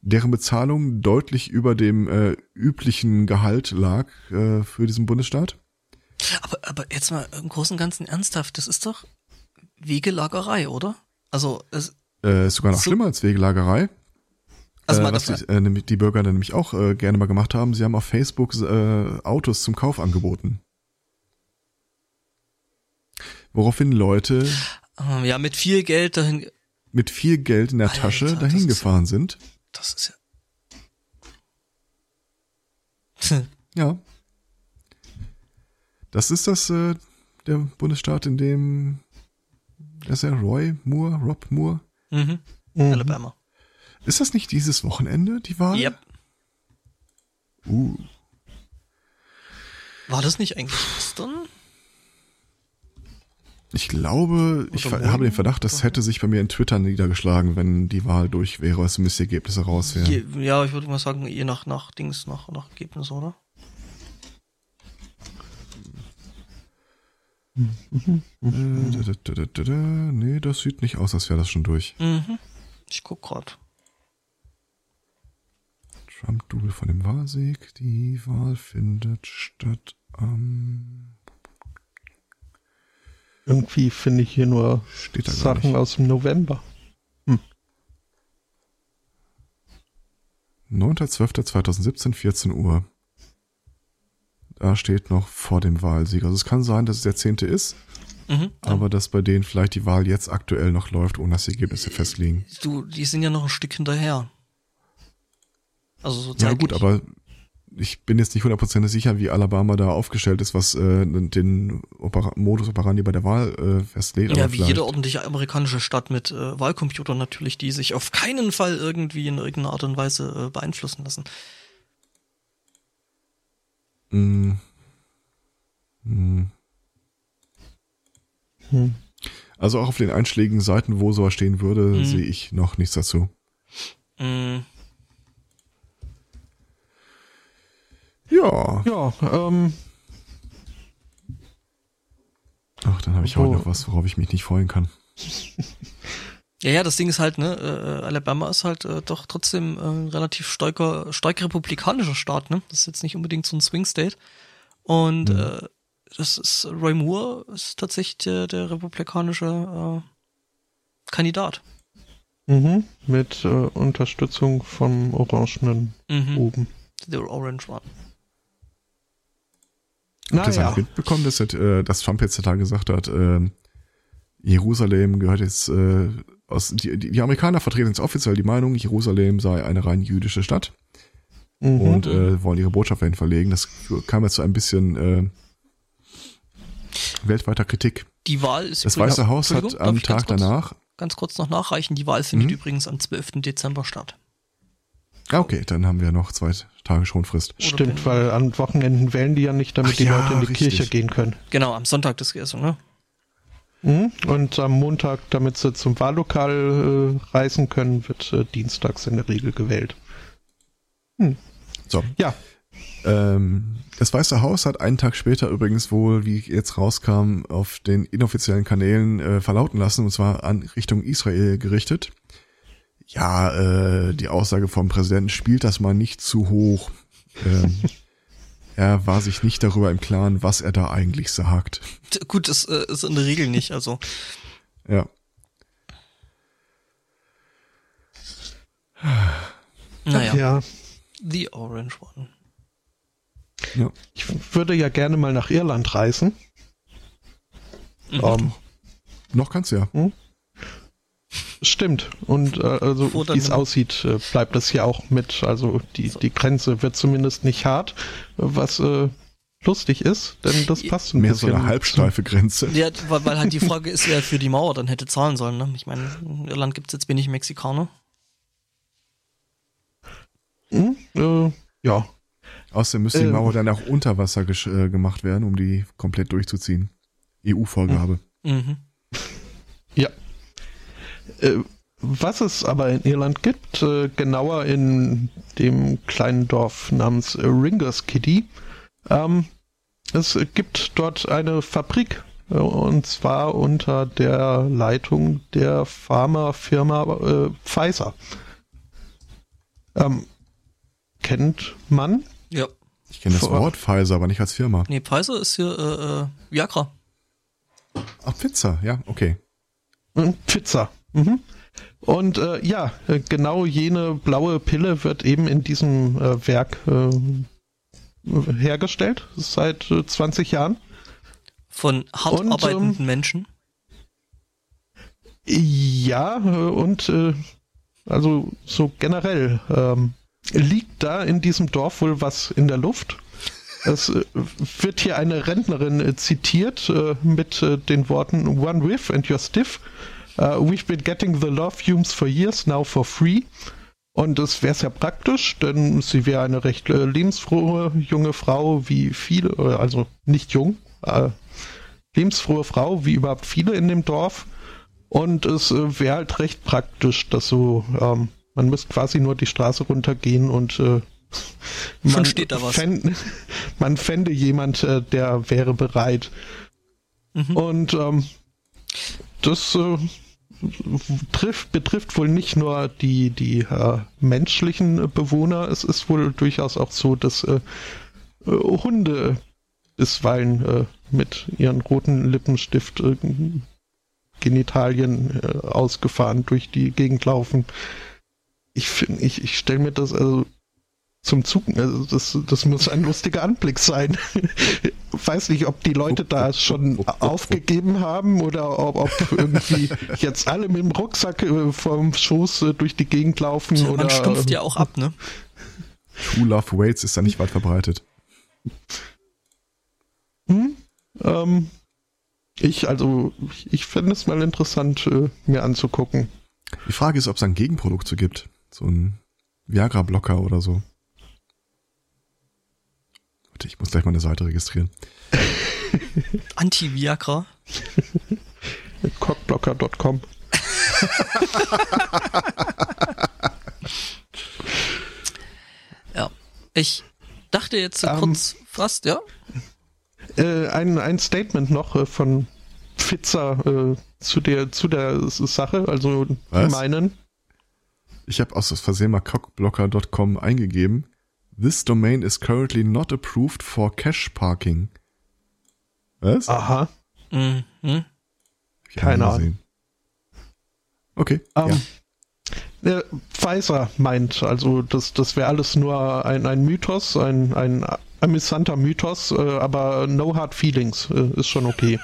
deren Bezahlung deutlich über dem äh, üblichen Gehalt lag äh, für diesen Bundesstaat. Aber, aber jetzt mal im Großen und Ganzen ernsthaft, das ist doch Wegelagerei, oder? Also, es, Äh, ist sogar noch So- schlimmer als Wegelagerei. also äh, was die, äh, die Bürger dann nämlich auch äh, gerne mal gemacht haben, sie haben auf Facebook äh, Autos zum Kauf angeboten. Woraufhin Leute ähm, ja, mit viel Geld dahin, mit viel Geld in der Alter, Tasche dahin gefahren sind. das ist ja. Ja. Das ist das, äh, der Bundesstaat, in dem, das ist ja Roy Moore, Rob Moore. mhm. Mhm. Alabama. Ist das nicht dieses Wochenende, die Wahl? Yep. Uh, War das nicht eigentlich gestern? ich glaube, ich Oder ver- habe den morgen? Verdacht, das hätte sich bei mir in Twitter niedergeschlagen, wenn die Wahl durch wäre, als müsste die Ergebnisse raus wären. Je, ja, ich würde mal sagen, je nach, nach Dings, nach, nach Ergebnis, oder? Äh, da, da, da, da, da, da. Nee, das sieht nicht aus, als wäre das schon durch. Mhm. Ich guck grad. Trump-Double von dem Wahlsieg. Die Wahl findet statt am... Irgendwie finde ich hier nur Sachen aus dem November. 9.12.2017, 14 Uhr. Da steht noch vor dem Wahlsieg. Also es kann sein, dass es der 10. ist, Mhm. aber dass bei denen vielleicht die Wahl jetzt aktuell noch läuft, ohne dass die Ergebnisse festliegen. Du, die sind ja noch ein Stück hinterher. Also so Ja gut, aber ich bin jetzt nicht hundertprozentig sicher, wie Alabama da aufgestellt ist, was äh, den Opera Modus operandi bei der Wahl äh, festlegt. Ja, wie vielleicht- jede ordentliche amerikanische Stadt mit äh, Wahlcomputer natürlich, die sich auf keinen Fall irgendwie in irgendeiner Art und Weise äh, beeinflussen lassen. Mm. Hm. Also auch auf den einschlägigen Seiten, wo sowas stehen würde, Mhm. sehe ich noch nichts dazu. Mm, Ja. Ja, ähm, Ach, dann habe ich Wo- heute noch was, worauf ich mich nicht freuen kann. *laughs* Ja, ja, das Ding ist halt, ne, äh, Alabama ist halt äh, doch trotzdem äh, ein relativ starker, stark republikanischer Staat, ne? Das ist jetzt nicht unbedingt so ein Swing State. Und Mhm. äh, das ist Roy Moore ist tatsächlich der, der republikanische äh, Kandidat. mhm, mit äh, Unterstützung vom Orangenen Mhm. oben. The Orange One. Habt ihr es eigentlich mitbekommen, dass, äh, dass Trump jetzt da gesagt hat, äh, Jerusalem gehört jetzt äh, aus die, die, die Amerikaner vertreten jetzt offiziell die Meinung, Jerusalem sei eine rein jüdische Stadt mhm. und äh, wollen ihre Botschaft dahin verlegen. Das kam jetzt zu ein bisschen äh, weltweiter Kritik. Die Wahl ist Das übrigens- Weiße Haus hat am ich ganz Tag kurz, danach. Ganz kurz noch nachreichen. Die Wahl findet Mhm. übrigens am 12. Dezember statt. Ah, okay, dann haben wir noch zwei Tage Schonfrist. Stimmt, weil an Wochenenden wählen die ja nicht, damit Ach die ja, Leute in die richtig. Kirche gehen können. Genau, am Sonntag das Erste, ne? Mhm. Und am Montag, damit sie zum Wahllokal äh, reisen können, wird äh, dienstags in der Regel gewählt. So, Ja, Ähm, das Weiße Haus hat einen Tag später übrigens wohl, wie jetzt rauskam, auf den inoffiziellen Kanälen äh, verlauten lassen, und zwar an Richtung Israel gerichtet. Ja, äh, die Aussage vom Präsidenten spielt das mal nicht zu hoch. Ähm, *laughs* er war sich nicht darüber im Klaren, was er da eigentlich sagt. Gut, das äh, ist in der Regel nicht, also. Ja, Naja, ja. The Orange One. ja. Ich würde ja gerne mal nach Irland reisen. Mhm. Ähm, Noch kannst du ja. Stimmt. Und äh, also wie es aussieht, äh, bleibt das hier auch mit. Also die, die Grenze wird zumindest nicht hart, was äh, lustig ist, denn das passt ein Mehr so bisschen. eine halbsteife Grenze. Ja, weil, weil halt die Frage ist, wer für die Mauer dann hätte zahlen sollen, ne? Ich meine, in Irland gibt's jetzt wenig Mexikaner. Hm, äh, ja. Außerdem müsste die Ähm. Mauer dann auch unter Wasser gesch- äh, gemacht werden, um die komplett durchzuziehen. EU-Vorgabe. Mhm. Ja. Äh, was es aber in Irland gibt, äh, genauer in dem kleinen Dorf namens Ringers Kitty, ähm, es gibt dort eine Fabrik äh, und zwar unter der Leitung der Pharmafirma äh, Pfizer. Ähm, kennt man? Ja. Ich kenne das Vor- Wort Pfizer, aber nicht als Firma. Nee, Pfizer ist hier äh, äh, Viagra. Ach, Pizza, ja, okay. Mhm, Pizza. Mhm. Und äh, ja, äh, genau jene blaue Pille wird eben in diesem äh, Werk äh, hergestellt, seit äh, 20 Jahren. Von hart Und, ähm, arbeitenden Menschen. Ja, äh, und äh, also so generell ähm, liegt da in diesem Dorf wohl was in der Luft. Es äh, wird hier eine Rentnerin äh, zitiert äh, mit äh, den Worten One whiff and you're stiff. Uh, we've been getting the love fumes for years, now for free. Und es wäre sehr praktisch, denn sie wäre eine recht äh, lebensfrohe junge Frau, wie viele, äh, also nicht jung, äh, lebensfrohe Frau, wie überhaupt viele in dem Dorf. Und es äh, wäre halt recht praktisch, dass so, ähm, man müsste quasi nur die Straße runtergehen und äh, man, steht da was. Fänd, *laughs* man fände jemand, äh, der wäre bereit. Mhm. Und ähm, das äh, trifft, betrifft wohl nicht nur die, die äh, menschlichen Bewohner, es ist wohl durchaus auch so, dass äh, äh, Hunde bisweilen äh, mit ihren roten Lippenstift äh, Genitalien äh, ausgefahren durch die Gegend laufen. Ich finde, ich, ich stelle mir das also zum Zug, also das, das muss ein lustiger Anblick sein. *laughs* Weiß nicht, ob die Leute da schon aufgegeben haben oder ob, ob irgendwie jetzt alle mit dem Rucksack äh, vom Schoß äh, durch die Gegend laufen oder Man stumpft ja auch ab, ne? True Love Waits ist da nicht weit verbreitet. Hm? Ähm, ich, also, ich, ich fände es mal interessant, äh, mir anzugucken. Die Frage ist, ob es ein Gegenprodukt so gibt. So ein Viagra-Blocker oder so. Warte, ich muss gleich mal eine Seite registrieren. *laughs* Anti-Viagra. *laughs* Cockblocker.com. *laughs* Ja. Ich dachte jetzt so Ähm. kurz fast, ja. Äh, ein, ein Statement noch äh, von Pfizer äh, zu der zu der Sache, also Was? meinen. Ich habe aus Versehen mal cockblocker.com eingegeben. This domain is currently not approved for cache parking. Was? Aha. Mhm. Keine Ahnung. Okay. Ähm, ja. äh, Pfizer meint, also das, das wäre alles nur ein, ein Mythos, ein, ein amüsanter Mythos, äh, aber no hard feelings äh, ist schon okay.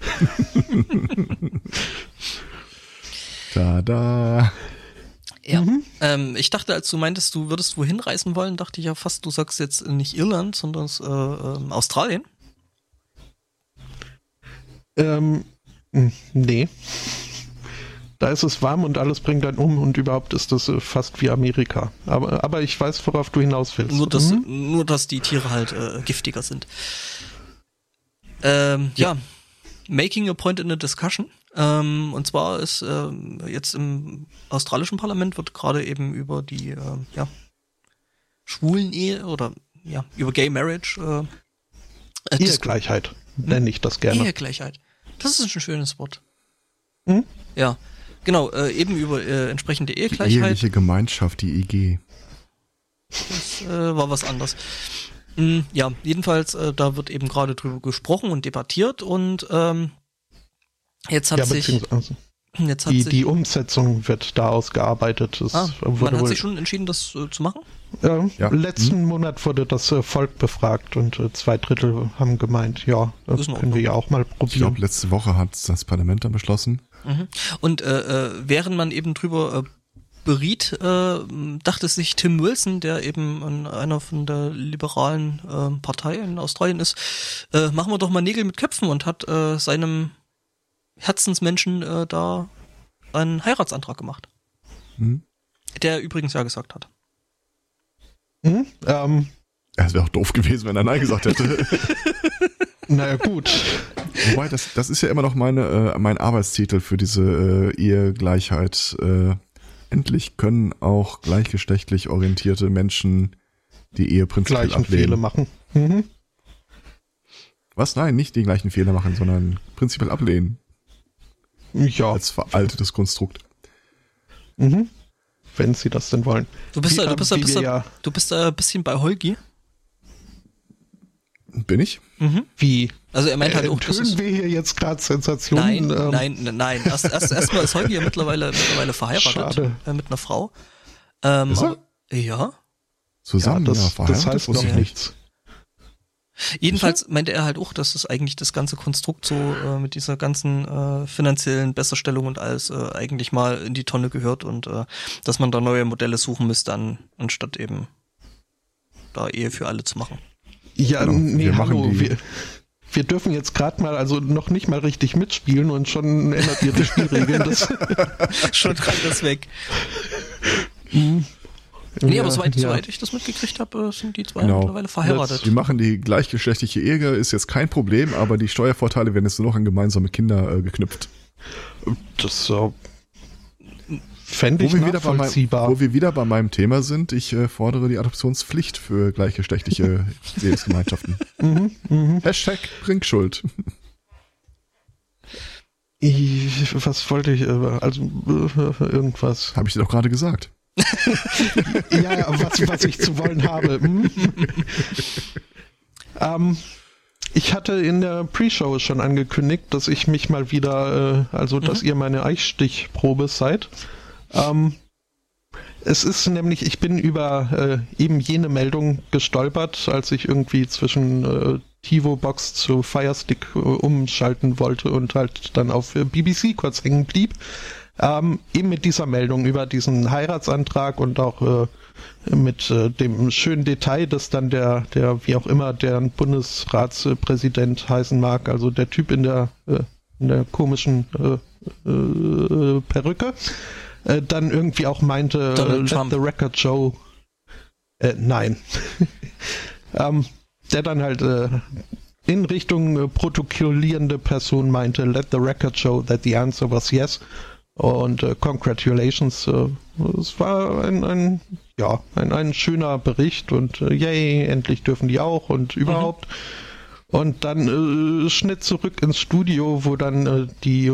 *laughs* Tada. Ja. Mhm. Ähm, ich dachte, als du meintest, du würdest wohin reisen wollen, dachte ich ja fast, du sagst jetzt nicht Irland, sondern äh, ähm, Australien. Ähm, nee. Da ist es warm und alles bringt einen um und überhaupt ist das äh, fast wie Amerika. Aber, aber ich weiß, worauf du hinaus willst. Nur, dass, Mhm. nur, dass die Tiere halt äh, giftiger sind. Ähm, ja. Making a point in a discussion. Ähm, und zwar ist ähm, jetzt im australischen Parlament wird gerade eben über die ähm, ja, schwulen Ehe oder ja, über Gay Marriage äh, äh, Ehegleichheit nenne ich das gerne. Ehegleichheit. Das ist ein schönes Wort. Hm? Ja, genau, äh, eben über äh, entsprechende Die Ehegleichheit. eheliche Gemeinschaft, die EG. Das äh, war was anderes. Mm, ja, jedenfalls, äh, da wird eben gerade drüber gesprochen und debattiert und ähm, jetzt hat Ja, sich jetzt hat die, sich die Umsetzung wird da ausgearbeitet. Es ah, man wurde hat wohl, sich schon entschieden, das äh, zu machen. äh, Ja. Letzten Monat wurde das äh, Volk befragt und äh, zwei Drittel haben gemeint, ja, das können wir Ordnung. ja auch mal Ich probieren. glaube, letzte Woche hat das Parlament dann beschlossen. Mhm. Und äh, äh, während man eben drüber äh, beriet, äh, dachte sich Tim Wilson, der eben ein, einer von der liberalen äh, Partei in Australien ist, äh, machen wir doch mal Nägel mit Köpfen und hat äh, seinem Herzensmenschen äh, da einen Heiratsantrag gemacht. Hm? Der übrigens ja gesagt hat. Hm? Ähm, Ja, es wäre auch doof gewesen, wenn er Nein gesagt hätte. *laughs* naja, gut. Wobei, das, das ist ja immer noch meine, äh, mein Arbeitstitel für diese äh, Ehegleichheit. Äh, endlich können auch gleichgeschlechtlich orientierte Menschen die Ehe prinzipiell Gleichen Fehler ablehnen. machen. Mhm. Was? Nein, nicht die gleichen Fehler machen, sondern prinzipiell ablehnen. Ja, Als veraltetes Konstrukt. mhm. wenn sie das denn wollen. Du bist, Wie, da, du äh, bist, da, bist, da, ja, du bist da ein bisschen bei Holgi. Bin ich? Mhm. wie Also er meint halt äh, auch, das ist, wir hier jetzt gerade Sensationen? Nein, ähm, nein, nein. Erst, erst, erstmal ist Holgi ja mittlerweile, mittlerweile verheiratet Schade. äh, mit einer Frau. Ähm, Ist er? aber- ja. Zusammen, ja, ja, das, verheiratet, das heißt wusste noch ich nicht. nichts. Jedenfalls meinte er halt auch, dass das eigentlich das ganze Konstrukt so äh, mit dieser ganzen äh, finanziellen Besserstellung und alles äh, eigentlich mal in die Tonne gehört und äh, dass man da neue Modelle suchen müsste, an, anstatt eben da Ehe für alle zu machen. Ja, Genau, nee, wir machen hallo, wir, wir dürfen jetzt gerade mal, also noch nicht mal richtig mitspielen und schon ändert ihr die Spielregeln. Das, *laughs* Schon kann das weg. *laughs* Mhm. Nee, Ja, aber soweit, ja. soweit ich das mitgekriegt habe, sind die zwei Genau. mittlerweile verheiratet. Wir machen die gleichgeschlechtliche Ehe, ist jetzt kein Problem, aber die Steuervorteile werden jetzt nur noch an gemeinsame Kinder äh, geknüpft. Das äh, fände ich Wo wir, wieder bei meinem, nachvollziehbar. wo wir wieder bei meinem Thema sind, ich äh, fordere die Adoptionspflicht für gleichgeschlechtliche *laughs* Lebensgemeinschaften. Mhm, mhm. Hashtag Bringschuld. Ich, was wollte ich, äh, also äh, *laughs* irgendwas. Habe ich dir doch gerade gesagt. *laughs* Ja, ja, was, was ich zu wollen habe. Hm. *laughs* ähm, ich hatte in der Pre-Show schon angekündigt, dass ich mich mal wieder, äh, also dass ihr meine Eichstichprobe seid. Ähm, es ist nämlich, ich bin über äh, eben jene Meldung gestolpert, als ich irgendwie zwischen äh, TiVo-Box zu Firestick äh, umschalten wollte und halt dann auf äh, BBC kurz hängen blieb. Ähm, eben mit dieser Meldung über diesen Heiratsantrag und auch äh, mit äh, dem schönen Detail, dass dann der, der, wie auch immer, der Bundesratspräsident heißen mag, also der Typ in der, äh, in der komischen äh, äh, Perücke, äh, dann irgendwie auch meinte, Donald let Trump. the record show. Äh, nein. *laughs* ähm, der dann halt in Richtung protokollierende Person meinte, let the record show that the answer was yes. Und äh, congratulations. Äh, es war ein, ein ja, ein, ein schöner Bericht und äh, yay, endlich dürfen die auch und überhaupt. Und dann äh, Schnitt zurück ins Studio, wo dann äh, die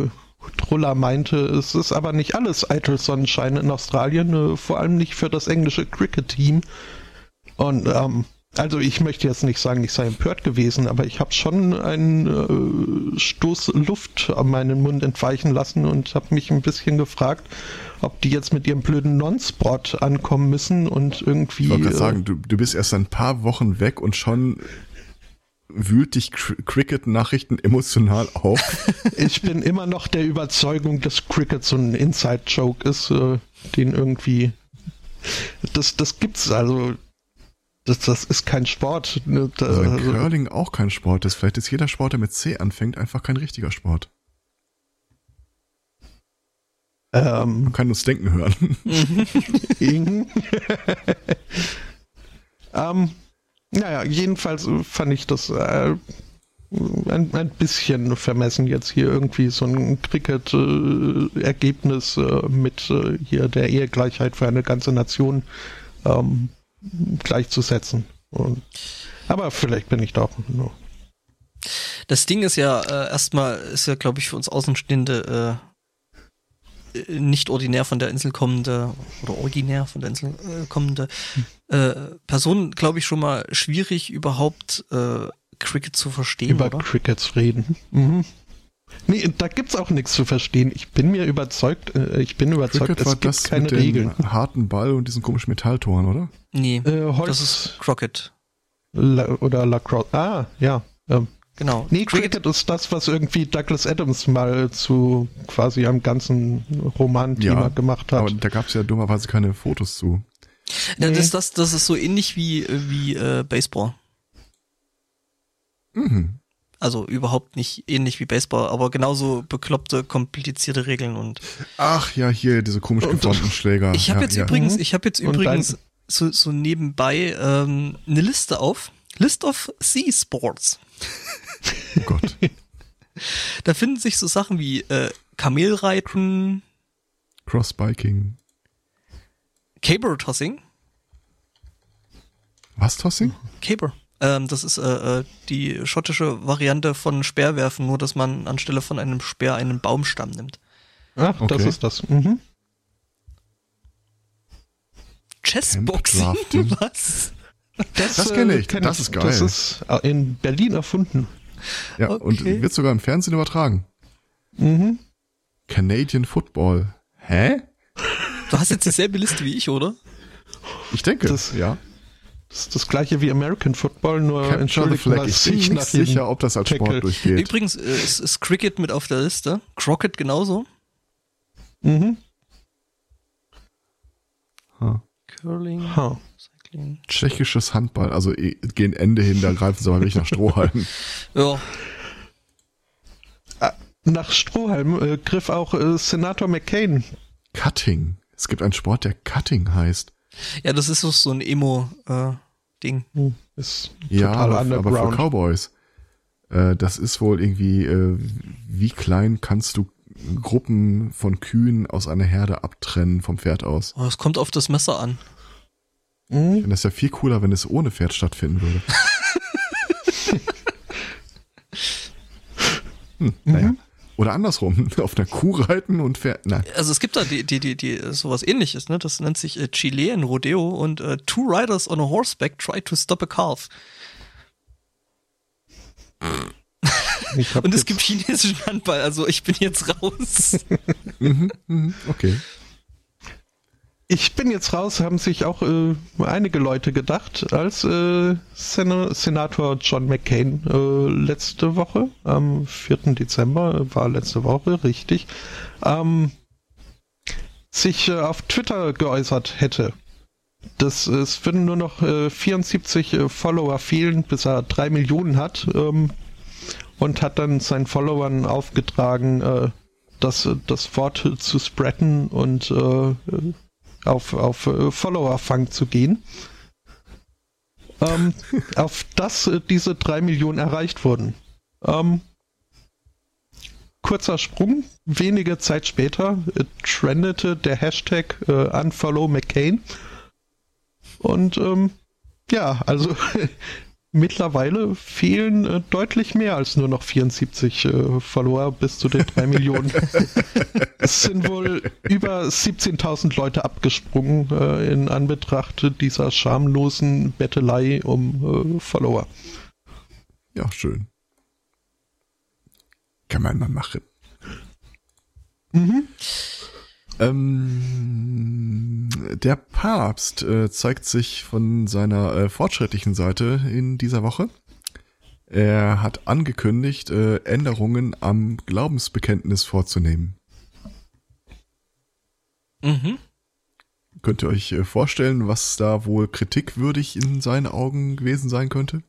Trulla meinte, es ist aber nicht alles eitel Sonnenschein in Australien, äh, vor allem nicht für das englische Cricket-Team. Und ähm, also ich möchte jetzt nicht sagen, ich sei empört gewesen, aber ich habe schon einen äh, Stoß Luft an meinen Mund entweichen lassen und habe mich ein bisschen gefragt, ob die jetzt mit ihrem blöden Non-Spot ankommen müssen und irgendwie. Ich wollte gerade äh, sagen, du, du bist erst ein paar Wochen weg und schon wühlt dich Cr Cricket-Nachrichten emotional auf. *laughs* ich bin immer noch der Überzeugung, dass Cricket so ein Inside-Joke ist, äh, den irgendwie. Das, das gibt's also. Das, das ist kein Sport. ne, da- Also also- Curling auch kein Sport ist, vielleicht ist jeder Sport, der mit C anfängt, einfach kein richtiger Sport. ähm, Man kann uns denken hören. Ing. *laughs* ähm, naja, jedenfalls äh, fand ich das äh, ein, ein bisschen vermessen, jetzt hier irgendwie so ein Cricket-Ergebnis äh, mit äh, hier der Ehegleichheit für eine ganze Nation ähm, gleichzusetzen. Und, aber vielleicht bin ich da auch nur. Das Ding ist ja äh, erstmal, ist ja, glaube ich, für uns Außenstehende äh, nicht ordinär von der Insel kommende oder ordinär von der Insel äh, kommende äh, Person, glaube ich, schon mal schwierig, überhaupt äh, Cricket zu verstehen. Über oder? Crickets reden. Mhm. Nee, da gibt's auch nichts zu verstehen. Ich bin mir überzeugt, äh, ich bin überzeugt, Cricket es war gibt das keine mit Regeln. harten Ball und diesen komischen Metalltoren, oder? Nee, Äh, Holz das ist Crockett. La oder Lacrosse. Ah, ja. Ähm, Genau. nee, Cricket ist das, was irgendwie Douglas Adams mal zu quasi einem ganzen Roman-Thema Ja, gemacht hat. Aber da gab es ja dummerweise keine Fotos zu. Ja, Nee. das, das, das ist so ähnlich wie, wie äh, Baseball. Mhm. Also überhaupt nicht ähnlich wie Baseball, aber genauso bekloppte, komplizierte Regeln und Ach ja, hier diese komisch geformten *laughs* Schläger. Ich habe ja, jetzt ja. übrigens, Mhm. ich habe jetzt Und übrigens so, so nebenbei ähm, eine Liste auf. List of Sea Sports. Oh Gott. *laughs* Da finden sich so Sachen wie äh, Kamelreiten, Crossbiking. Caber Tossing, Was, Tossing? Caber, Ähm, das ist äh, äh, die schottische Variante von Speerwerfen, nur dass man anstelle von einem Speer einen Baumstamm nimmt. Ach, das Okay. ist das. Mhm. Chessboxing? *laughs* Was? Das kenne ich, kenn das ist geil. Das ist äh, in Berlin erfunden. Ja, Okay. und wird sogar im Fernsehen übertragen. Mhm. Canadian Football. Hä? Du hast jetzt dieselbe Liste wie ich, oder? Ich denke, Das- ja. Das ist das gleiche wie American Football, nur entschuldigt mal Ich bin nicht sicher, ob das als Tackle. Sport durchgeht. Übrigens äh, ist, ist Cricket mit auf der Liste. Crockett genauso. Mhm. Ha. Curling, Ha. Cycling. Tschechisches Handball, also eh, gehen Ende hin, da greifen sie aber wirklich nach Strohhalmen. *laughs* Ja, Nach Strohhalm äh, griff auch äh, Senator McCain. Cutting. Es gibt einen Sport, der Cutting heißt. ja, das ist so- so ein Emo-Ding. Hm, Ist Ja, total aber, aber für. Cowboys. Äh, das ist wohl irgendwie, äh, wie klein kannst du Gruppen von Kühen aus einer Herde abtrennen vom Pferd aus? oh, es kommt auf das Messer an. Ich Mhm. finde das ja viel cooler, wenn es ohne Pferd stattfinden würde. *laughs* hm, naja. Oder andersrum, *laughs* auf einer Kuh reiten und Pferd. Na, Also es gibt da die, die, die, die sowas ähnliches, ne? Das nennt sich äh, Chilean Rodeo und äh, Two Riders on a Horseback try to stop a calf. *laughs* Ich Und es gibt chinesischen Handball, also ich bin jetzt raus. mhm, mhm, okay. Ich bin jetzt raus, haben sich auch äh, einige Leute gedacht, als äh, Sen Senator John McCain äh, letzte Woche, am 4. Dezember, äh, war letzte Woche, richtig, ähm, sich äh, auf Twitter geäußert hätte. Das, es würden nur noch äh, 74 äh, Follower fehlen, bis er drei Millionen hat ähm, und hat dann seinen Followern aufgetragen, das, das Wort zu spreaden und auf, auf äh, Follower-Fang zu gehen. Ähm, *laughs* auf das äh, diese drei Millionen erreicht wurden. Ähm, kurzer Sprung, wenige Zeit später äh, trendete der Hashtag äh, Unfollow McCain. Und ähm, ja, also *laughs* mittlerweile fehlen äh, deutlich mehr als nur noch 74 äh, Follower bis zu den 3 Millionen. *laughs* es sind wohl über 17.000 Leute abgesprungen äh, in Anbetracht dieser schamlosen Bettelei um äh, Follower. Ja, schön. Kann man mal machen. Mhm. Ähm, der Papst äh, zeigt sich von seiner äh, fortschrittlichen Seite in dieser Woche. Er hat angekündigt, äh, Änderungen am Glaubensbekenntnis vorzunehmen. mhm. Könnt ihr euch äh, vorstellen, was da wohl kritikwürdig in seinen Augen gewesen sein könnte?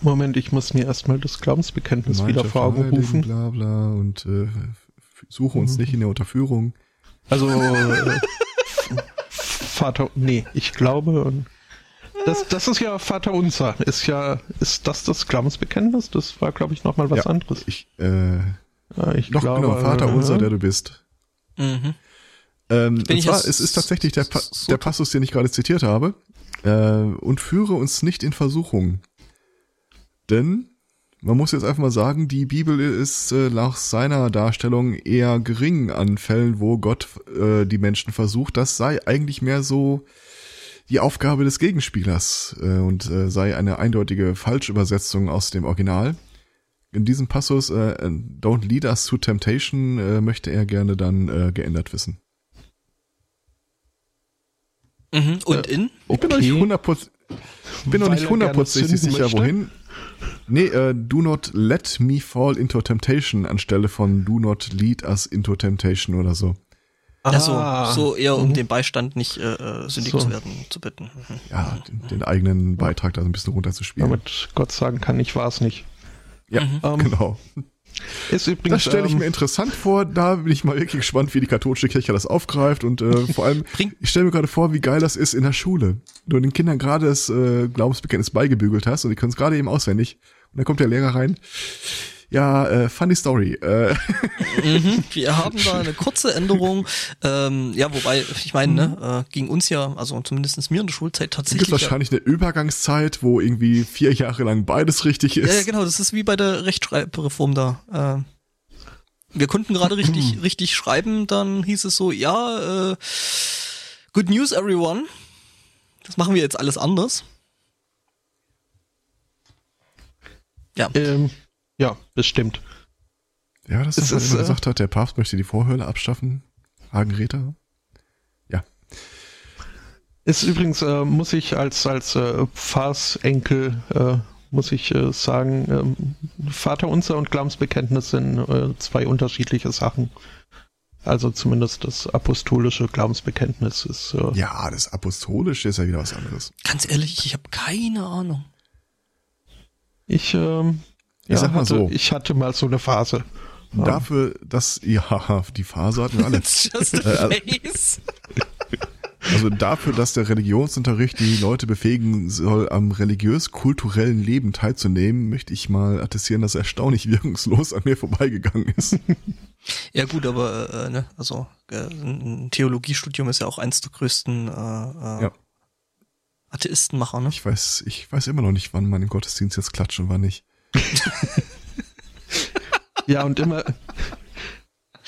Moment, ich muss mir erstmal das Glaubensbekenntnis wieder vor Augen rufen. Bla bla und äh, suche uns nicht in der Unterführung. Also äh, Vater, nee, ich glaube, das, das ist ja Vater Unser. Ist ja, ist das das Glaubensbekenntnis? Das war, glaube ich, nochmal was Ja. anderes. Ich, äh, Ja, ich doch glaube, genau, Vater äh, unser, der du bist. Mhm. Ähm, Bin und zwar, es ist tatsächlich der, pa so- der Passus, den ich gerade zitiert habe. Äh, und führe uns nicht in Versuchung. Denn, man muss jetzt einfach mal sagen, die Bibel ist äh, nach seiner Darstellung eher gering an Fällen, wo Gott äh, die Menschen versucht. Das sei eigentlich mehr so die Aufgabe des Gegenspielers äh, und äh, sei eine eindeutige Falschübersetzung aus dem Original. In diesem Passus, äh, Don't lead us to temptation, äh, möchte er gerne dann äh, geändert wissen. Mhm. Und in? Ich bin noch Okay. nicht 100%, bin noch Weil nicht er gerne hundertprozentig sicher, möchte? wohin. Nee, äh, do not let me fall into temptation anstelle von do not lead us into temptation oder so. Also Ah. so eher um Mhm. den Beistand nicht äh, äh, sündig So. zu werden zu bitten. Mhm. Ja, den, den eigenen Beitrag da so ein bisschen runterzuspielen. Damit Gott sagen kann, ich war es nicht. ja, Mhm. Ähm, genau. Übrigens. Das stelle ich ähm, mir interessant vor. Da bin ich mal wirklich gespannt, wie die katholische Kirche das aufgreift. Und äh, *laughs* vor allem, ich stelle mir gerade vor, wie geil das ist in der Schule. Du den Kindern gerade das äh, Glaubensbekenntnis beigebügelt hast und die können es gerade eben auswendig. Und dann kommt der Lehrer rein. Ja, äh, funny story. Äh, Mhm, wir haben da eine kurze Änderung. Ähm, ja, wobei, ich meine, ne, äh, ging uns ja, also zumindest mir in der Schulzeit gibt tatsächlich. wahrscheinlich eine Übergangszeit, wo irgendwie vier Jahre lang beides richtig ist. ja, genau, das ist wie bei der Rechtschreibreform da. Äh, wir konnten gerade richtig, *clears throat* richtig schreiben, dann hieß es so, ja, äh, good news everyone. Das machen wir jetzt alles anders. Ja, Ähm, ja, bestimmt. Ja, das Es ist, was immer äh, gesagt hat, der Papst möchte die Vorhölle abschaffen. Hagen Ja. Ist übrigens, äh, muss ich als, als äh, Pfarrsenkel, äh, muss ich äh, sagen, ähm, Vater unser und Glaubensbekenntnis sind äh, zwei unterschiedliche Sachen. Also zumindest das apostolische Glaubensbekenntnis ist. Äh, Ja, das Apostolische ist ja wieder was anderes. ganz ehrlich, ich habe keine Ahnung. Ich, ähm, Ich ja, sag mal hatte, so. ich hatte mal so eine Phase. Ja. Dafür, dass, ja, *laughs* die Phase hatten wir alle. It's just a Äh, face. *laughs* Also dafür, dass der Religionsunterricht die Leute befähigen soll, am religiös-kulturellen Leben teilzunehmen, möchte ich mal attestieren, dass er erstaunlich wirkungslos an mir vorbeigegangen ist. Ja gut, aber äh, ne, also äh, ein Theologiestudium ist ja auch eins der größten äh, äh, Ja. Atheistenmacher, ne? Ich weiß, ich weiß immer noch nicht, wann man im Gottesdienst jetzt klatscht und wann nicht. *laughs* Ja, und immer,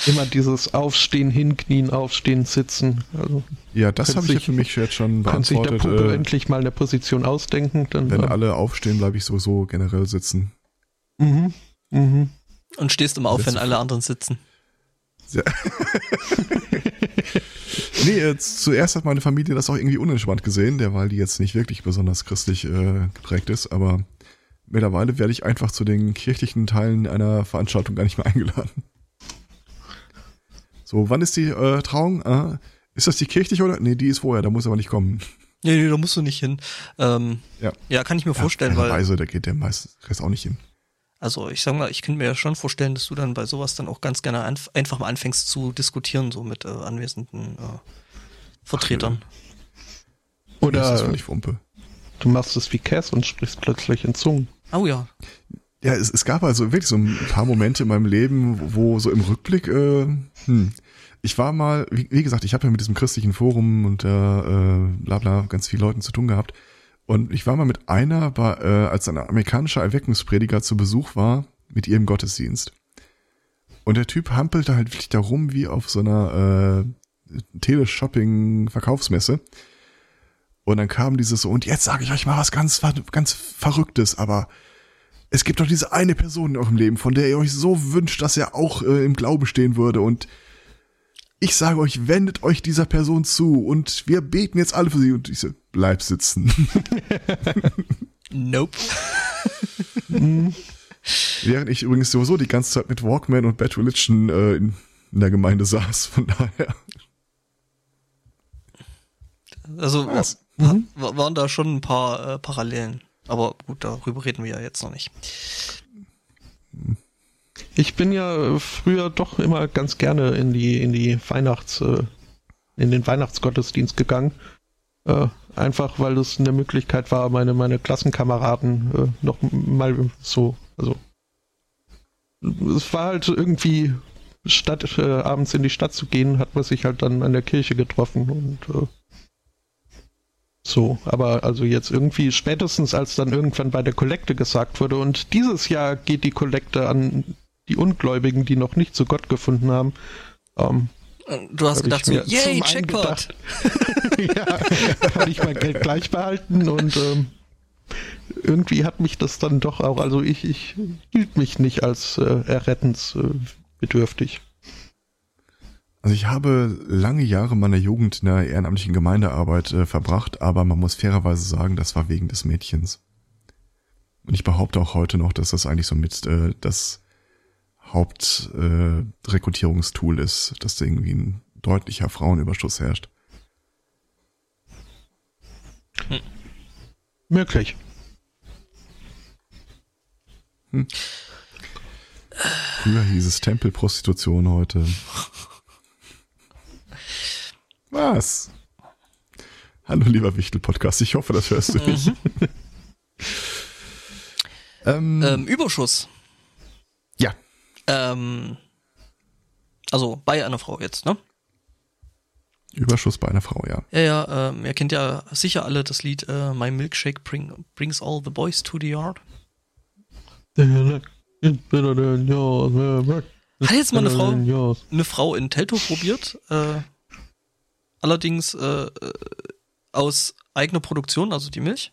immer dieses Aufstehen, Hinknien, Aufstehen, Sitzen. Also Ja, das habe ich ja für mich jetzt schon kann sich der beantwortet. Puppe Äh, endlich mal eine Position ausdenken. Dann, wenn äh, alle aufstehen, bleibe ich sowieso generell sitzen. mhm, mhm. Und stehst immer auf, wenn alle anderen sitzen. Sehr *laughs* nee, äh, zuerst hat meine Familie das auch irgendwie unentspannt gesehen, der, weil die jetzt nicht wirklich besonders christlich äh, geprägt ist, aber mittlerweile werde ich einfach zu den kirchlichen Teilen einer Veranstaltung gar nicht mehr eingeladen. So, wann ist die äh, Trauung? Ah, ist das die kirchliche oder? Nee, die ist vorher, da muss aber nicht kommen. Nee, nee, da musst du nicht hin. Ähm, Ja. ja, kann ich mir vorstellen, ja, weil, Reise, da geht der meiste Rest auch nicht hin. also ich sag mal, ich könnte mir ja schon vorstellen, dass du dann bei sowas dann auch ganz gerne einf einfach mal anfängst zu diskutieren, so mit äh, anwesenden äh, Vertretern. das ist Oder völlig Wumpe. du machst es wie Cass und sprichst plötzlich in Zungen. Oh ja. Ja, es, es gab also wirklich so ein paar Momente in meinem Leben, wo, wo so im Rückblick, äh, hm, ich war mal, wie, wie gesagt, ich habe ja mit diesem christlichen Forum und äh, äh, bla bla ganz vielen Leuten zu tun gehabt. Und ich war mal mit einer, bei, äh, als ein amerikanischer Erweckungsprediger zu Besuch war, mit ihr im Gottesdienst. Und der Typ hampelte halt wirklich da rum wie auf so einer äh, Teleshopping-Verkaufsmesse. Und dann kam dieses so, und jetzt sage ich euch mal was ganz, ganz Verrücktes, aber es gibt doch diese eine Person in eurem Leben, von der ihr euch so wünscht, dass er auch äh, im Glaube stehen würde. Und ich sage euch, wendet euch dieser Person zu und wir beten jetzt alle für sie. Und ich so, bleib sitzen. *laughs* Nope. *laughs* Während ich übrigens sowieso die ganze Zeit mit Walkman und Bad Religion äh, in, in der Gemeinde saß. Von daher. Also Was? Wa- waren da schon ein paar äh, Parallelen. Aber gut, darüber reden wir ja jetzt noch nicht. Ich bin ja äh, früher doch immer ganz gerne in die, in die Weihnachts, äh, in den Weihnachtsgottesdienst gegangen. Äh, einfach weil es eine Möglichkeit war, meine, meine Klassenkameraden äh, noch mal so, also es war halt irgendwie statt äh, abends in die Stadt zu gehen, hat man sich halt dann an der Kirche getroffen und äh, so, aber also jetzt irgendwie spätestens als dann irgendwann bei der Kollekte gesagt wurde und dieses Jahr geht die Kollekte an die Ungläubigen, die noch nicht zu Gott gefunden haben. Ähm, Äh, Du hast gedacht so, yay, gedacht, *laughs* ja, kann ich mein Geld gleich behalten und ähm, irgendwie hat mich das dann doch auch, also ich, ich hielt mich nicht als äh, errettensbedürftig. Also ich habe lange Jahre meiner Jugend in der ehrenamtlichen Gemeindearbeit äh, verbracht, aber man muss fairerweise sagen, das war wegen des Mädchens. Und ich behaupte auch heute noch, dass das eigentlich so mit äh, das Hauptrekrutierungstool äh, ist, dass da irgendwie ein deutlicher Frauenüberschuss herrscht. Möglich. Früher hieß es Tempelprostitution, heute. *laughs* Was? Hallo lieber Wichtel-Podcast, ich hoffe, das hörst du nicht. *laughs* ähm, Ähm, Überschuss. Ähm, also bei einer Frau jetzt, ne? Überschuss bei einer Frau, ja. Ja, ja, ähm, ihr kennt ja sicher alle das Lied äh, My Milkshake bring, Brings All the Boys to the Yard. Hat jetzt mal eine Frau, eine Frau in Telto probiert, äh, allerdings äh, äh, aus eigener Produktion, also die Milch.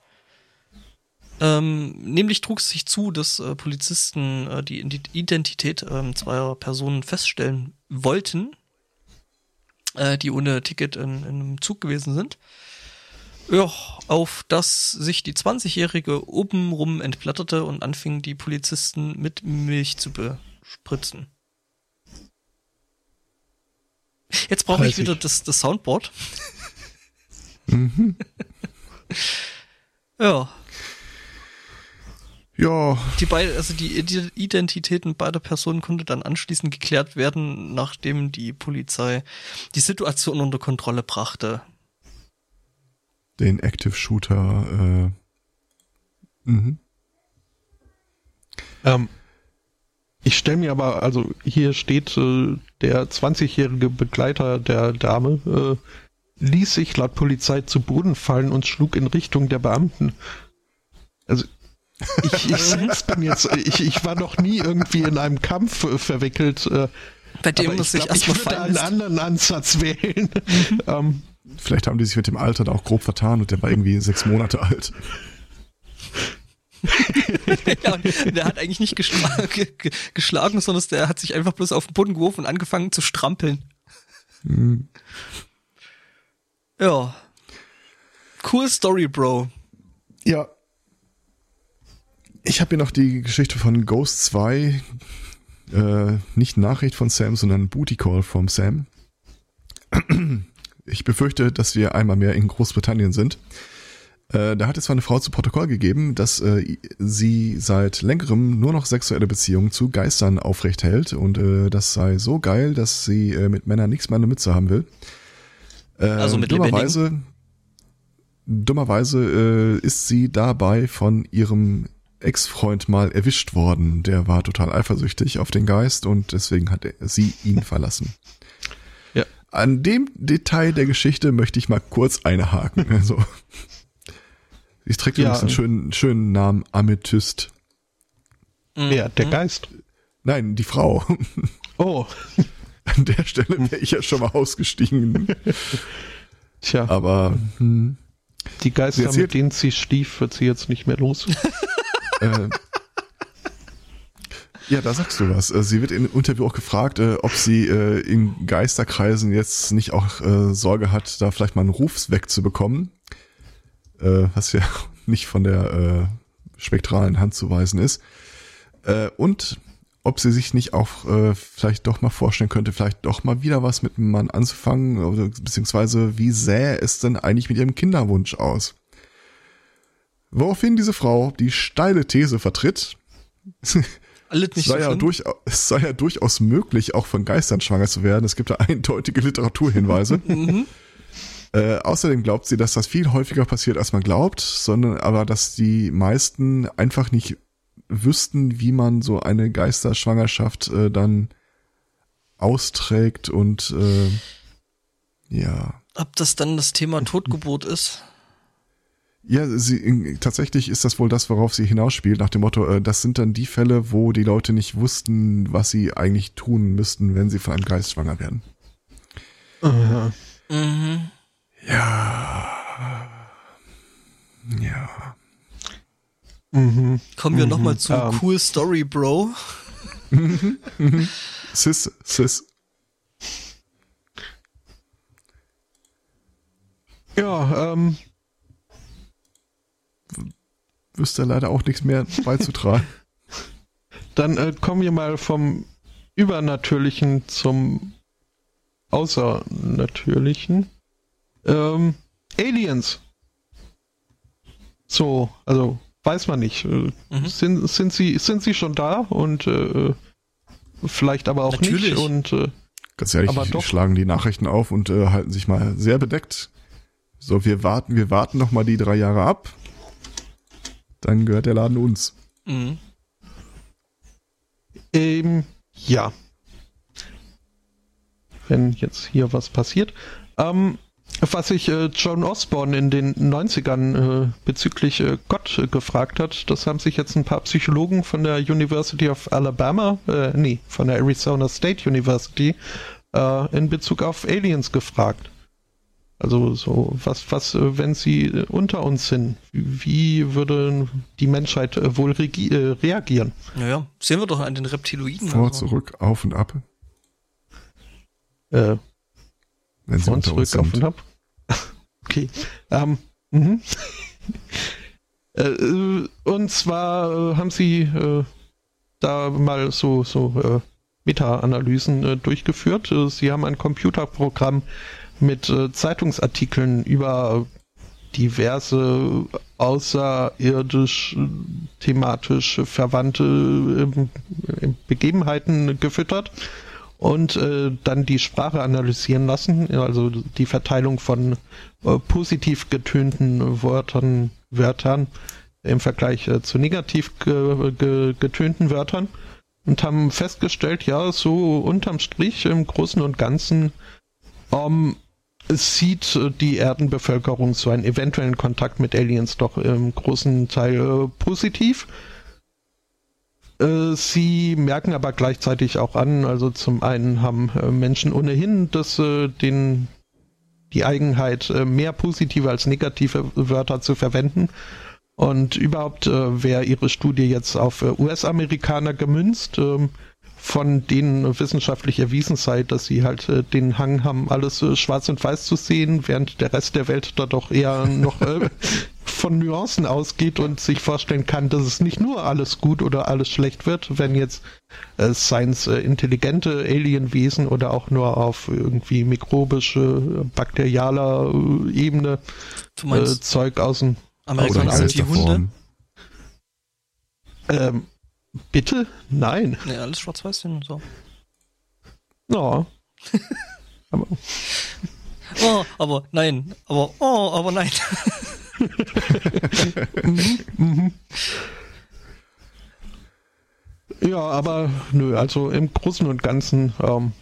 Ähm, nämlich trug es sich zu, dass äh, Polizisten äh, die Identität äh, zweier Personen feststellen wollten, äh, die ohne Ticket in, in einem Zug gewesen sind. Ja, auf das sich die 20-Jährige obenrum entblätterte und anfing, die Polizisten mit Milch zu bespritzen. Jetzt brauche ich wieder das, das Soundboard. Mhm. *laughs* ja. Ja. Die beiden, also die Identitäten beider Personen konnte dann anschließend geklärt werden, nachdem die Polizei die Situation unter Kontrolle brachte. Den Active Shooter, äh, mhm. Ähm, ich stelle mir aber, also hier steht, äh, der 20-jährige Begleiter der Dame äh, ließ sich laut Polizei zu Boden fallen und schlug in Richtung der Beamten. Also ich, ich *laughs* selbst bin jetzt, ich, ich war noch nie irgendwie in einem Kampf äh, verwickelt. Äh, Bei dem muss ich erstmal Ich würde einen anderen Ansatz *laughs* wählen. Mhm. ähm, Vielleicht haben die sich mit dem Alter da auch grob vertan und der war irgendwie sechs Monate alt. Ja, der hat eigentlich nicht geschlagen, geschlagen, sondern der hat sich einfach bloß auf den Boden geworfen und angefangen zu strampeln. Mhm. Ja. Cool Story, Bro. Ja, ich habe hier noch die Geschichte von Ghost 2. Äh, nicht Nachricht von Sam, sondern Booty Call from Sam. Ich befürchte, dass wir einmal mehr in Großbritannien sind. Äh, da hat es zwar eine Frau zu Protokoll gegeben, dass äh, sie seit längerem nur noch sexuelle Beziehungen zu Geistern aufrecht hält und äh, das sei so geil, dass sie äh, mit Männern nichts mehr in der Mütze haben will. Äh, also mit dummerweise, dummerweise äh, ist sie dabei von ihrem Ex-Freund mal erwischt worden. Der war total eifersüchtig auf den Geist und deswegen hat er, sie ihn *laughs* verlassen. Ja. An dem Detail der Geschichte möchte ich mal kurz einhaken. *laughs* Also, sie trägt ja, übrigens einen schönen, schönen Namen Amethyst. Ja, der Geist. Nein, die Frau. *laughs* Oh. *laughs* An der Stelle wäre ich ja schon mal ausgestiegen. *laughs* Tja. Aber hm. die Geister, mit denen sie stief, wird sie jetzt nicht mehr los. äh, ja, da sagst du was. Äh, sie wird im Interview auch gefragt, äh, ob sie äh, in Geisterkreisen jetzt nicht auch Sorge hat, da vielleicht mal einen Ruf wegzubekommen. Was ja *laughs* nicht von der spektralen Hand zu weisen ist. Und ob sie sich nicht auch vielleicht doch mal vorstellen könnte, vielleicht doch mal wieder was mit einem Mann anzufangen, beziehungsweise wie sähe es denn eigentlich mit ihrem Kinderwunsch aus? Woraufhin diese Frau die steile These vertritt, nicht *laughs* sei so ja durch, es sei ja durchaus möglich, auch von Geistern schwanger zu werden. Es gibt da eindeutige Literaturhinweise. *laughs* mhm. äh, außerdem glaubt sie, dass das viel häufiger passiert, als man glaubt, sondern aber, dass die meisten einfach nicht wüssten, wie man so eine Geisterschwangerschaft äh, dann austrägt und äh, ja. Ob das dann das Thema Totgeburt ist? Ja, sie, tatsächlich ist das wohl das, worauf sie hinausspielt, nach dem Motto, äh, das sind dann die Fälle, wo die Leute nicht wussten, was sie eigentlich tun müssten, wenn sie von einem Geist schwanger werden. Uh Mhm. Ja. Ja. Mhm. Kommen wir mhm. nochmal zu um. Ähm. Cool Story, Bro. Mhm. Mhm. *laughs* Sis, sis. Ja, ähm, wüsste leider auch nichts mehr beizutragen. *laughs* Dann äh, kommen wir mal vom Übernatürlichen zum Außernatürlichen. Ähm, Aliens. So, also weiß man nicht. Äh, mhm. Sind, sind, sie, sind sie schon da und äh, vielleicht aber auch Natürlich. nicht. Und, äh, Ganz ehrlich, aber die doch. schlagen die Nachrichten auf und äh, halten sich mal sehr bedeckt. So, wir warten, wir warten noch mal die drei Jahre ab dann gehört der Laden uns. Mhm. Ähm, Ja. Wenn jetzt hier was passiert. Ähm, was sich äh, John Osborne in den 90ern äh, bezüglich äh, Gott äh, gefragt hat, das haben sich jetzt ein paar Psychologen von der University of Alabama, äh, nee, von der Arizona State University, äh, in Bezug auf Aliens gefragt. Also so, was, was, wenn sie unter uns sind, wie würde die Menschheit wohl regi- äh, reagieren? Naja, sehen wir doch an den Reptiloiden. Vor, also. zurück, auf und ab. Äh, Wenn unter uns zurück auf und ab. *laughs* Okay. Ähm, mhm. *laughs* äh, äh, und zwar äh, haben sie äh, da mal so, so Meta-Analysen durchgeführt. Sie haben ein Computerprogramm mit Zeitungsartikeln über diverse außerirdisch thematisch verwandte ähm, äh, Begebenheiten gefüttert und äh, dann die Sprache analysieren lassen, also die Verteilung von äh, positiv getönten Wörtern, Wörtern im Vergleich äh, zu negativ ge ge getönten Wörtern und haben festgestellt, ja, so unterm Strich im Großen und Ganzen ähm, sieht die Erdenbevölkerung so einen eventuellen Kontakt mit Aliens doch im großen Teil äh, positiv. Äh, Sie merken aber gleichzeitig auch an, also zum einen haben äh, Menschen ohnehin das, äh, den, die Eigenheit, mehr positive als negative Wörter zu verwenden. Und überhaupt wäre Ihre Studie jetzt auf US-Amerikaner gemünzt, ähm, von denen wissenschaftlich erwiesen sei, dass sie halt den Hang haben, alles schwarz und weiß zu sehen, während der Rest der Welt da doch eher noch *laughs* von Nuancen ausgeht und sich vorstellen kann, dass es nicht nur alles gut oder alles schlecht wird, wenn jetzt äh, Science äh, intelligente Alienwesen oder auch nur auf irgendwie mikrobische, bakterialer äh, Ebene äh, Zeug aus dem Amerikaner sind die Hunde? Ähm, Bitte? Nein. Nee, alles schwarz-weiß sind und so. Ja. *laughs* Aber Oh, aber nein, aber oh, aber nein. *laughs* Ja, aber nö, also im Großen und Ganzen ähm,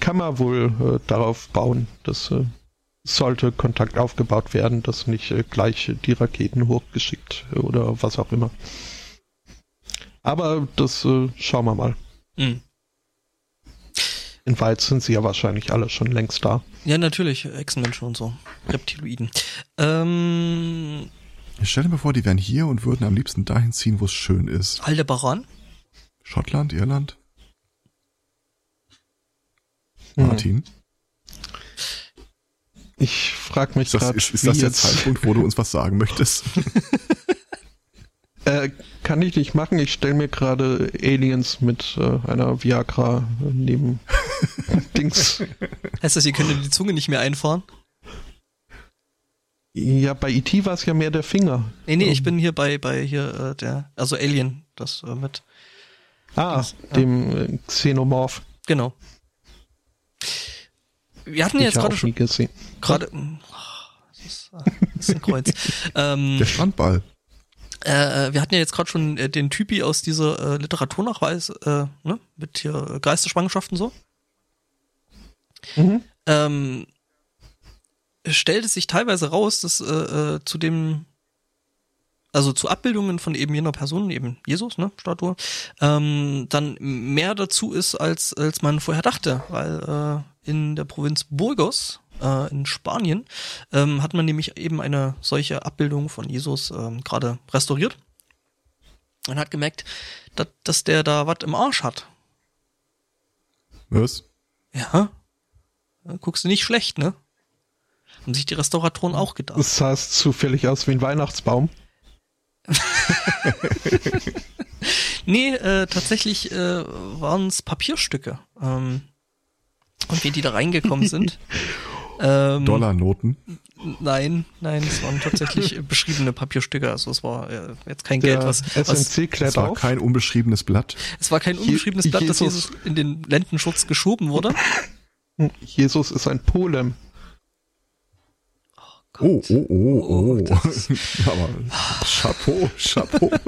kann man wohl äh, darauf bauen, dass äh, sollte Kontakt aufgebaut werden, dass nicht äh, gleich die Raketen hochgeschickt oder was auch immer. Aber das äh, schauen wir mal. Hm. In Wahrheit sind sie ja wahrscheinlich alle schon längst da. Ja, natürlich, Echsenmenschen und so. Reptiloiden. Ähm, Ich stelle mir vor, die wären hier und würden am liebsten dahin ziehen, wo es schön ist. Aldebaran? Schottland, Irland? Hm. Martin? Ich frage mich Ist das, gerade, ist, ist wie das der jetzt Zeitpunkt, wo du uns was sagen möchtest? *laughs* Äh, kann ich nicht machen. Ich stelle mir gerade Aliens mit äh, einer Viagra neben *laughs* Dings. Heißt das, ihr könnt die Zunge nicht mehr einfahren? Ja, bei E.T. war es ja mehr der Finger. Nee, nee, ich bin hier bei, bei hier, äh, der, also Alien, das äh, mit, Ah, Dings, dem äh, Xenomorph. genau. Wir hatten Ich ja jetzt gerade auch schon, nie gesehen. gerade, das ist, äh, das ist ein Kreuz. *laughs* ähm, Der Strandball. Äh, wir hatten ja jetzt gerade schon äh, den Typi aus dieser äh, Literaturnachweis, äh, ne, mit hier äh, Geisterschwangerschaften so. Mhm. ähm, stellt es sich teilweise raus, dass äh, äh, zu dem, also zu Abbildungen von eben jener Person, eben Jesus, ne, Statue, ähm, dann mehr dazu ist, als, als man vorher dachte, weil äh, in der Provinz Burgos äh, in Spanien ähm, hat man nämlich eben eine solche Abbildung von Jesus ähm, gerade restauriert und hat gemerkt, dass, dass der da was im Arsch hat. Was? Ja, guckst du nicht schlecht, ne? Haben sich die Restauratoren auch gedacht. Das sah es zufällig aus wie ein Weihnachtsbaum. *laughs* Nee, äh, tatsächlich äh, waren es Papierstücke. Ähm, und wie die da reingekommen sind. *laughs* ähm, Dollarnoten. Nein, nein, es waren tatsächlich *laughs* beschriebene Papierstücke. Also es war äh, jetzt kein Der Geld, was, was SNC klärt Es war auf. kein unbeschriebenes Blatt. es war kein unbeschriebenes Je- Blatt, das Jesus- Jesus in den Lendenschutz geschoben wurde. Jesus ist ein Polem. Oh, oh, oh, Oh, oh. das- *laughs* Aber Chapeau, Chapeau. *laughs*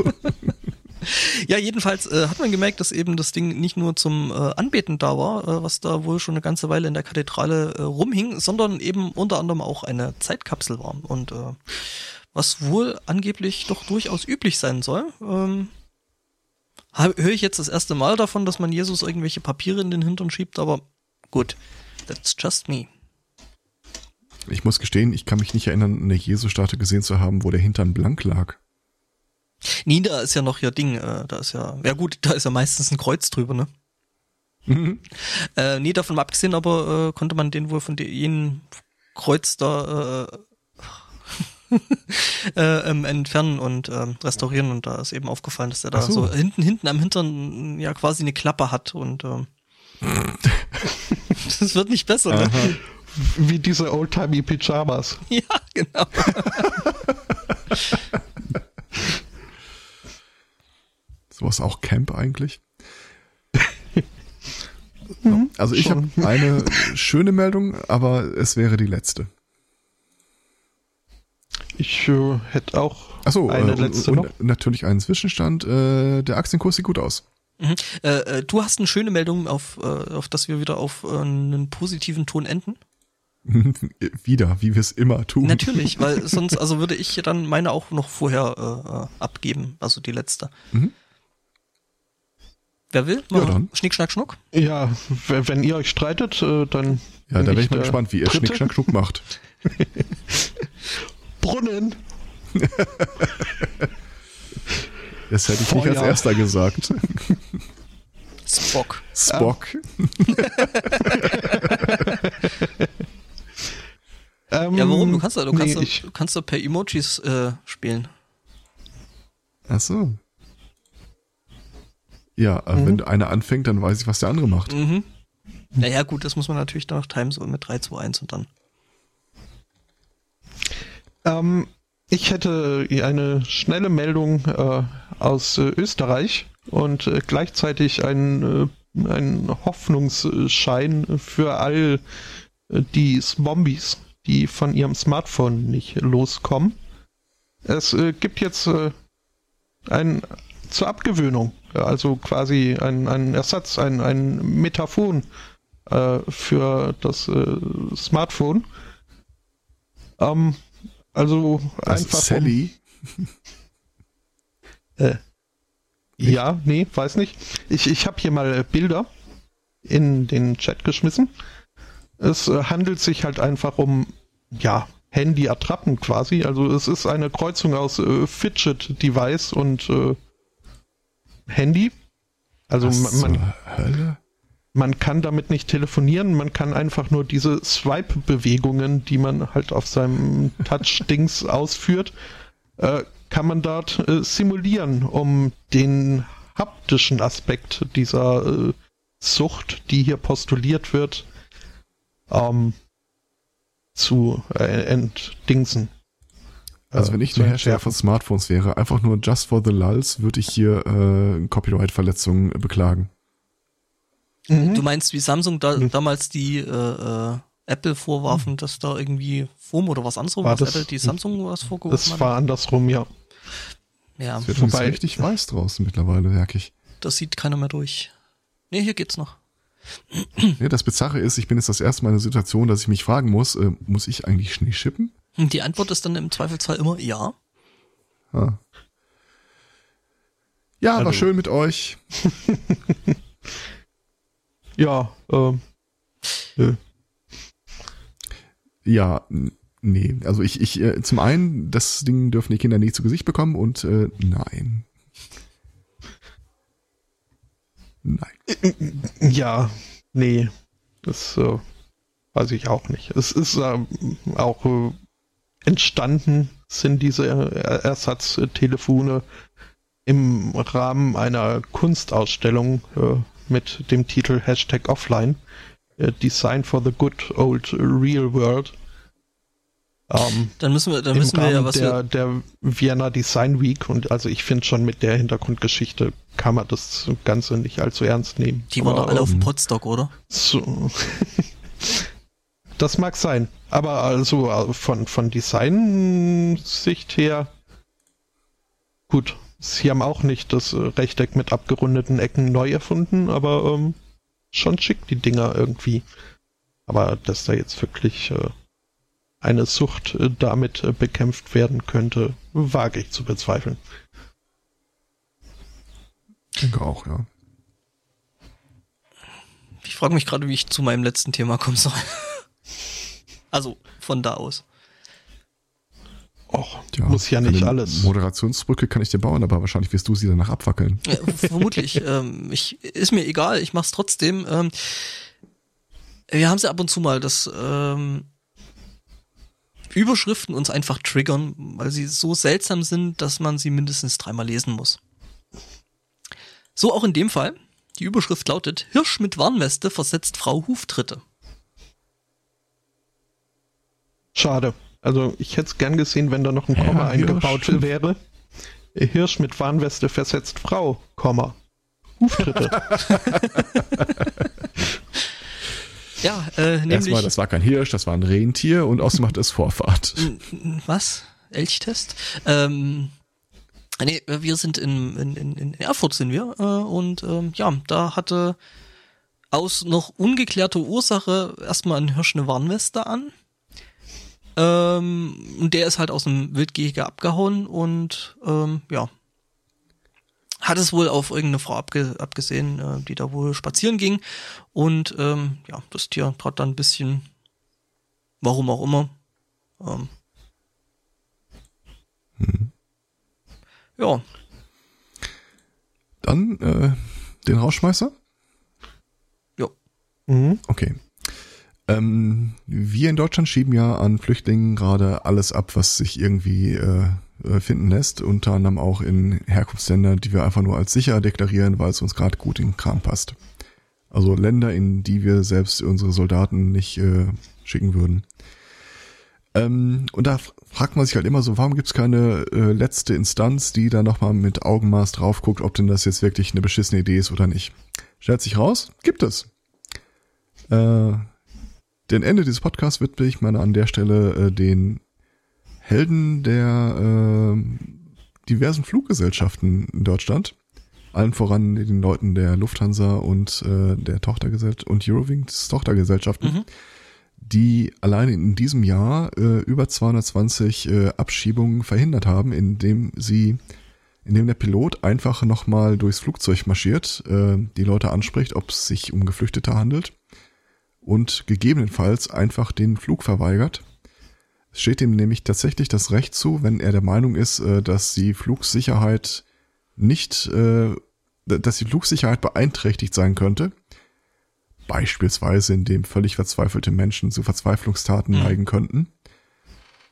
Ja, jedenfalls äh, hat man gemerkt, dass eben das Ding nicht nur zum äh, Anbeten da war, äh, was da wohl schon eine ganze Weile in der Kathedrale äh, rumhing, sondern eben unter anderem auch eine Zeitkapsel war. Und äh, was wohl angeblich doch durchaus üblich sein soll. Ähm, Höre ich jetzt das erste Mal davon, dass man Jesus irgendwelche Papiere in den Hintern schiebt, aber gut, that's just me. Ich muss gestehen, ich kann mich nicht erinnern, eine Jesusstatue gesehen zu haben, wo der Hintern blank lag. Nee, da ist ja noch ihr Ding, äh, da ist ja, ja gut, da ist ja meistens ein Kreuz drüber, ne? Mhm. Äh, nee, davon mal abgesehen, aber äh, konnte man den wohl von jenem Kreuz da äh, *laughs* äh, ähm, entfernen und ähm, restaurieren und da ist eben aufgefallen, dass der da so. so. hinten hinten am Hintern ja quasi eine Klappe hat und ähm, *laughs* das wird nicht besser, ne? Wie diese oldtimey Pyjamas. *laughs* Ja, genau. Sowas auch Camp eigentlich? *laughs* Mhm, also ich habe *laughs* eine schöne Meldung, aber es wäre die letzte. Ich äh, hätte auch Achso, eine äh, letzte und, noch. Und natürlich einen Zwischenstand. Äh, der Aktienkurs sieht gut aus. Mhm. Äh, äh, du hast eine schöne Meldung, auf, äh, auf dass wir wieder auf äh, einen positiven Ton enden. *laughs* wieder, wie wir es immer tun. Natürlich, weil sonst, also würde ich dann meine auch noch vorher äh, abgeben, also die letzte. Mhm. Wer will? Ja, dann. Schnick, Schnack, Schnuck? Ja, wenn ihr euch streitet, äh, dann. Ja, da bin ich mal gespannt, wie ihr Schnick, Schnack, Schnuck macht. *laughs* Brunnen! *laughs* Das hätte ich Feuer. nicht als erster gesagt. Spock. Spock. Ähm, *laughs* ja, warum? Du kannst da, du kannst, nee, da, du kannst da per Emojis äh, spielen. Ach so. Ja, mhm. wenn einer anfängt, dann weiß ich, was der andere macht. Mhm. Naja, gut, das muss man natürlich dann noch timen, so mit 3, 2, 1 und dann. Ähm, ich hätte eine schnelle Meldung äh, aus äh, Österreich und äh, gleichzeitig einen, äh, einen Hoffnungsschein für all äh, die Zombies, die von ihrem Smartphone nicht loskommen. Es äh, gibt jetzt ein zur Abgewöhnung also quasi ein, ein Ersatz, ein, ein Metaphon äh, für das äh, Smartphone. Ähm, also das einfach. Sally? Um, *laughs* äh, ja, nee, weiß nicht. Ich, ich habe hier mal Bilder in den Chat geschmissen. Es äh, handelt sich halt einfach um, ja, Handy-Attrappen quasi. Also es ist eine Kreuzung aus äh, Fidget-Device und äh, Handy. Also Was man, Hölle? man kann damit nicht telefonieren, man kann einfach nur diese Swipe-Bewegungen, die man halt auf seinem Touch-Dings *laughs* ausführt, äh, kann man dort äh, simulieren, um den haptischen Aspekt dieser äh, Sucht, die hier postuliert wird, ähm, zu äh, entdingsen. Also wenn ich der Hersteller von Smartphones wäre, einfach nur just for the lulls, würde ich hier äh, Copyright-Verletzungen beklagen. Mhm. Du meinst, wie Samsung da, mhm. damals die äh, äh, Apple vorwarfen, mhm. dass da irgendwie FOM oder was anderes war das, Apple die Samsung was vorgeworfen Das war andersrum, ja. Ja. Es wird uns richtig weiß draußen mittlerweile, merke ich. Das sieht keiner mehr durch. Nee, hier geht's noch. Nee, das Bizarre ist, ich bin jetzt das erste Mal in der Situation, dass ich mich fragen muss, äh, muss ich eigentlich Schnee schippen? Die Antwort ist dann im Zweifelsfall immer ja. Ah. Ja, also. war schön mit euch. *laughs* ja, ähm. Nö. Ja, nee. Also ich, ich, äh, zum einen, das Ding dürfen die Kinder nicht zu Gesicht bekommen und äh, nein. Nein. Ja, nee. Das äh, weiß ich auch nicht. Es ist äh, auch äh, entstanden sind diese Ersatztelefone im Rahmen einer Kunstausstellung äh, mit dem Titel Hashtag Offline. Äh, Design for the Good Old Real World. Ähm, dann müssen wir, dann müssen wir ja was der, der Vienna Design Week und also ich finde schon mit der Hintergrundgeschichte kann man das Ganze nicht allzu ernst nehmen. Die waren doch alle auf dem Podstock, oder? So. *laughs* Das mag sein. Aber also von, von Design-Sicht her, gut, sie haben auch nicht das äh, Rechteck mit abgerundeten Ecken neu erfunden, aber ähm, schon schick die Dinger irgendwie. Aber dass da jetzt wirklich äh, eine Sucht äh, damit äh, bekämpft werden könnte, wage ich zu bezweifeln. Ich denke auch, ja. Ich frage mich gerade, wie ich zu meinem letzten Thema kommen soll. Also von da aus. Och, muss ja nicht alles. Moderationsbrücke kann ich dir bauen, aber wahrscheinlich wirst du sie danach abwackeln. Ja, vermutlich. *laughs* ähm, ich, ist mir egal, ich mach's trotzdem. Ähm, wir haben sie ab und zu mal, dass ähm, Überschriften uns einfach triggern, weil sie so seltsam sind, dass man sie mindestens dreimal lesen muss. So auch in dem Fall. Die Überschrift lautet Hirsch mit Warnweste versetzt Frau Huftritte. Schade. Also ich hätte es gern gesehen, wenn da noch ein Komma Ja, eingebaut Hirsch. wäre. Hirsch mit Warnweste versetzt Frau, Komma. Huftritte. *laughs* Ja, äh, nämlich. Erstmal, das war kein Hirsch, das war ein Rentier und außerdem macht es Vorfahrt. Was? Elchtest? Ähm, nee, wir sind in, in, in, in Erfurt sind wir äh, und ähm, ja, da hatte aus noch ungeklärter Ursache erstmal ein Hirsch eine Warnweste an. Ähm, und der ist halt aus dem Wildgehege abgehauen und ähm, ja, hat es wohl auf irgendeine Frau abge abgesehen, äh, die da wohl spazieren ging. Und ähm, ja, das Tier trat dann ein bisschen, warum auch immer, ähm, Ja, Dann äh, den Rausschmeißer. ja. mhm. Okay. Ähm, wir in Deutschland schieben ja an Flüchtlingen gerade alles ab, was sich irgendwie äh, äh, finden lässt, unter anderem auch in Herkunftsländer, die wir einfach nur als sicher deklarieren, weil es uns gerade gut in den Kram passt. Also Länder, in die wir selbst unsere Soldaten nicht äh, schicken würden. Ähm, und da fragt man sich halt immer so, warum gibt es keine äh, letzte Instanz, die da nochmal mit Augenmaß drauf guckt, ob denn das jetzt wirklich eine beschissene Idee ist oder nicht. Stellt sich raus, gibt es. Äh, den Ende dieses Podcasts widme ich mal an der Stelle äh, den Helden der äh, diversen Fluggesellschaften in Deutschland. Allen voran den Leuten der Lufthansa und äh, der Tochtergesellschaft und Eurowings Tochtergesellschaften, Mhm. die alleine in diesem Jahr äh, über 220 äh, Abschiebungen verhindert haben, indem sie, indem der Pilot einfach nochmal durchs Flugzeug marschiert, äh, die Leute anspricht, ob es sich um Geflüchtete handelt und gegebenenfalls einfach den Flug verweigert. Es steht ihm nämlich tatsächlich das Recht zu, wenn er der Meinung ist, äh, dass die Flugsicherheit nicht, äh, dass die Flugsicherheit beeinträchtigt sein könnte. Beispielsweise, indem völlig verzweifelte Menschen zu Verzweiflungstaten Mhm. neigen könnten,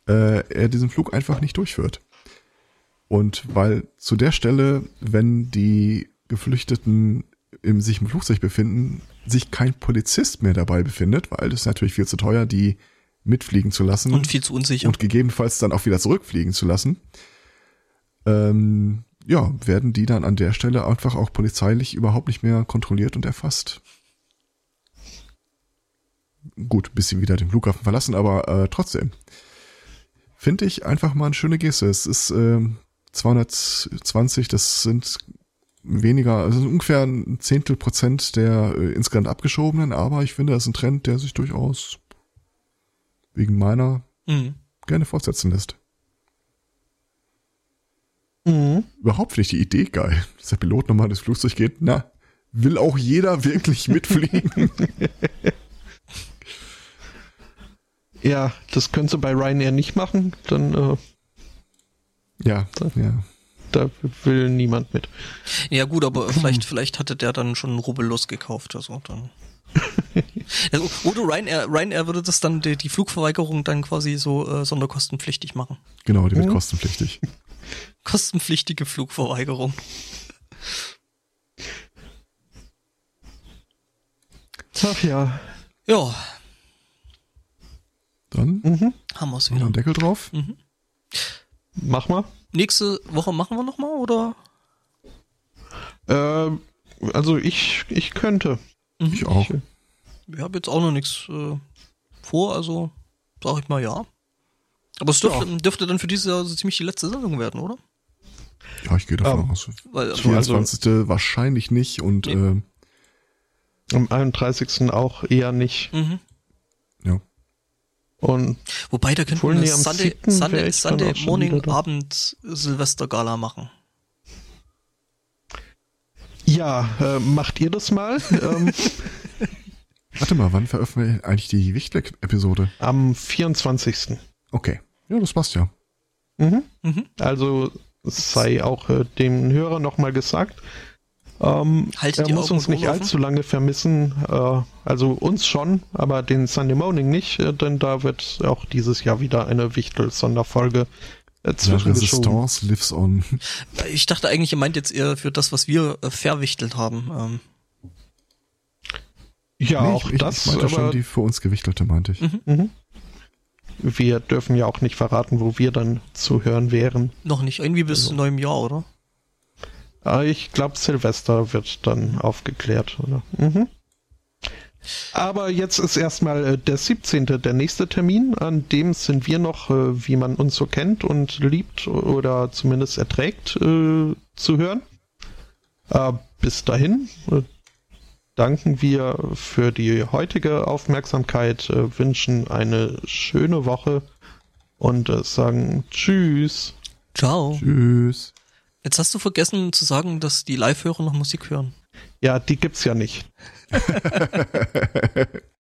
äh, er diesen Flug einfach nicht durchführt. Und weil zu der Stelle, wenn die Geflüchteten im, sich im Flugzeug befinden, sich kein Polizist mehr dabei befindet, weil es ist natürlich viel zu teuer, die mitfliegen zu lassen Und viel zu unsicher. und gegebenenfalls dann auch wieder zurückfliegen zu lassen, ähm, ja, werden die dann an der Stelle einfach auch polizeilich überhaupt nicht mehr kontrolliert und erfasst. Gut, bis sie wieder den Flughafen verlassen, aber äh, trotzdem. Finde ich einfach mal eine schöne Geste. Es ist ähm, 220, das sind weniger, also ungefähr ein Zehntel Prozent der äh, insgesamt abgeschobenen, aber ich finde, das ist ein Trend, der sich durchaus wegen meiner Mhm. gerne fortsetzen lässt. Mhm. Überhaupt finde ich die Idee geil, dass der Pilot nochmal ins Flugzeug geht. Na, will auch jeder wirklich mitfliegen? *laughs* Ja, das können sie bei Ryanair nicht machen, dann äh, ja, ja. Da will niemand mit. Ja gut, aber vielleicht, vielleicht hatte der dann schon einen Rubbellos gekauft oder so. Dann. *laughs* Also, oder Ryanair, Ryanair würde das dann, die, die Flugverweigerung dann quasi so äh, sonderkostenpflichtig machen. Genau, die wird Mhm. kostenpflichtig. *laughs* Kostenpflichtige Flugverweigerung. Ach ja. Ja, Dann Mhm. haben wir's noch wieder. einen Deckel drauf. Mach mal. Nächste Woche machen wir nochmal, oder? Ähm, also ich, ich könnte. Ich auch. Ich habe jetzt auch noch nichts äh, vor, also sag ich mal ja. Aber es dürfte, dürfte dann für dieses Jahr so ziemlich die letzte Sendung werden, oder? Ja, ich gehe davon Ähm, aus. Weil, 24. wahrscheinlich nicht und Nee. äh, Am 31. auch eher nicht. mhm. Und Wobei, da könnten wir Sunday, 7. wär Sunday, Sunday auch schon Morning. Abend Silvester Gala machen. ja, äh, macht ihr das mal? *laughs* ähm, Warte mal, wann veröffentlichen wir eigentlich die Wichtel-Episode? am 24. Okay. Ja, das passt ja. Mhm. Mhm. Also sei auch äh, dem Hörer nochmal gesagt. Ähm, Haltet er die muss uns nicht offen. allzu lange vermissen. Äh, also uns schon, aber den Sunday Morning nicht, äh, denn da wird auch dieses Jahr wieder eine Wichtel-Sonderfolge äh. Resistance lives on. Ich dachte eigentlich, ihr meint jetzt eher für das, was wir äh, verwichtelt haben. Ähm, Ja, Nee, auch ich, das, ich meinte schon die für uns gewichtelte, meinte ich. mhm. wir dürfen ja auch nicht verraten, wo wir dann zu hören wären. noch nicht, irgendwie bis Also. neuem Jahr, oder? Ah, Ich glaube, Silvester wird dann aufgeklärt, oder? Mhm. Aber jetzt ist erstmal äh, der 17. der nächste Termin, an dem sind wir noch, äh, wie man uns so kennt und liebt oder zumindest erträgt, äh, zu hören. Bis dahin danken wir für die heutige Aufmerksamkeit, wünschen eine schöne Woche und sagen Tschüss. Ciao. Tschüss. Jetzt hast du vergessen zu sagen, dass die Live-Hörer noch Musik hören. Ja, die gibt's ja nicht. *laughs*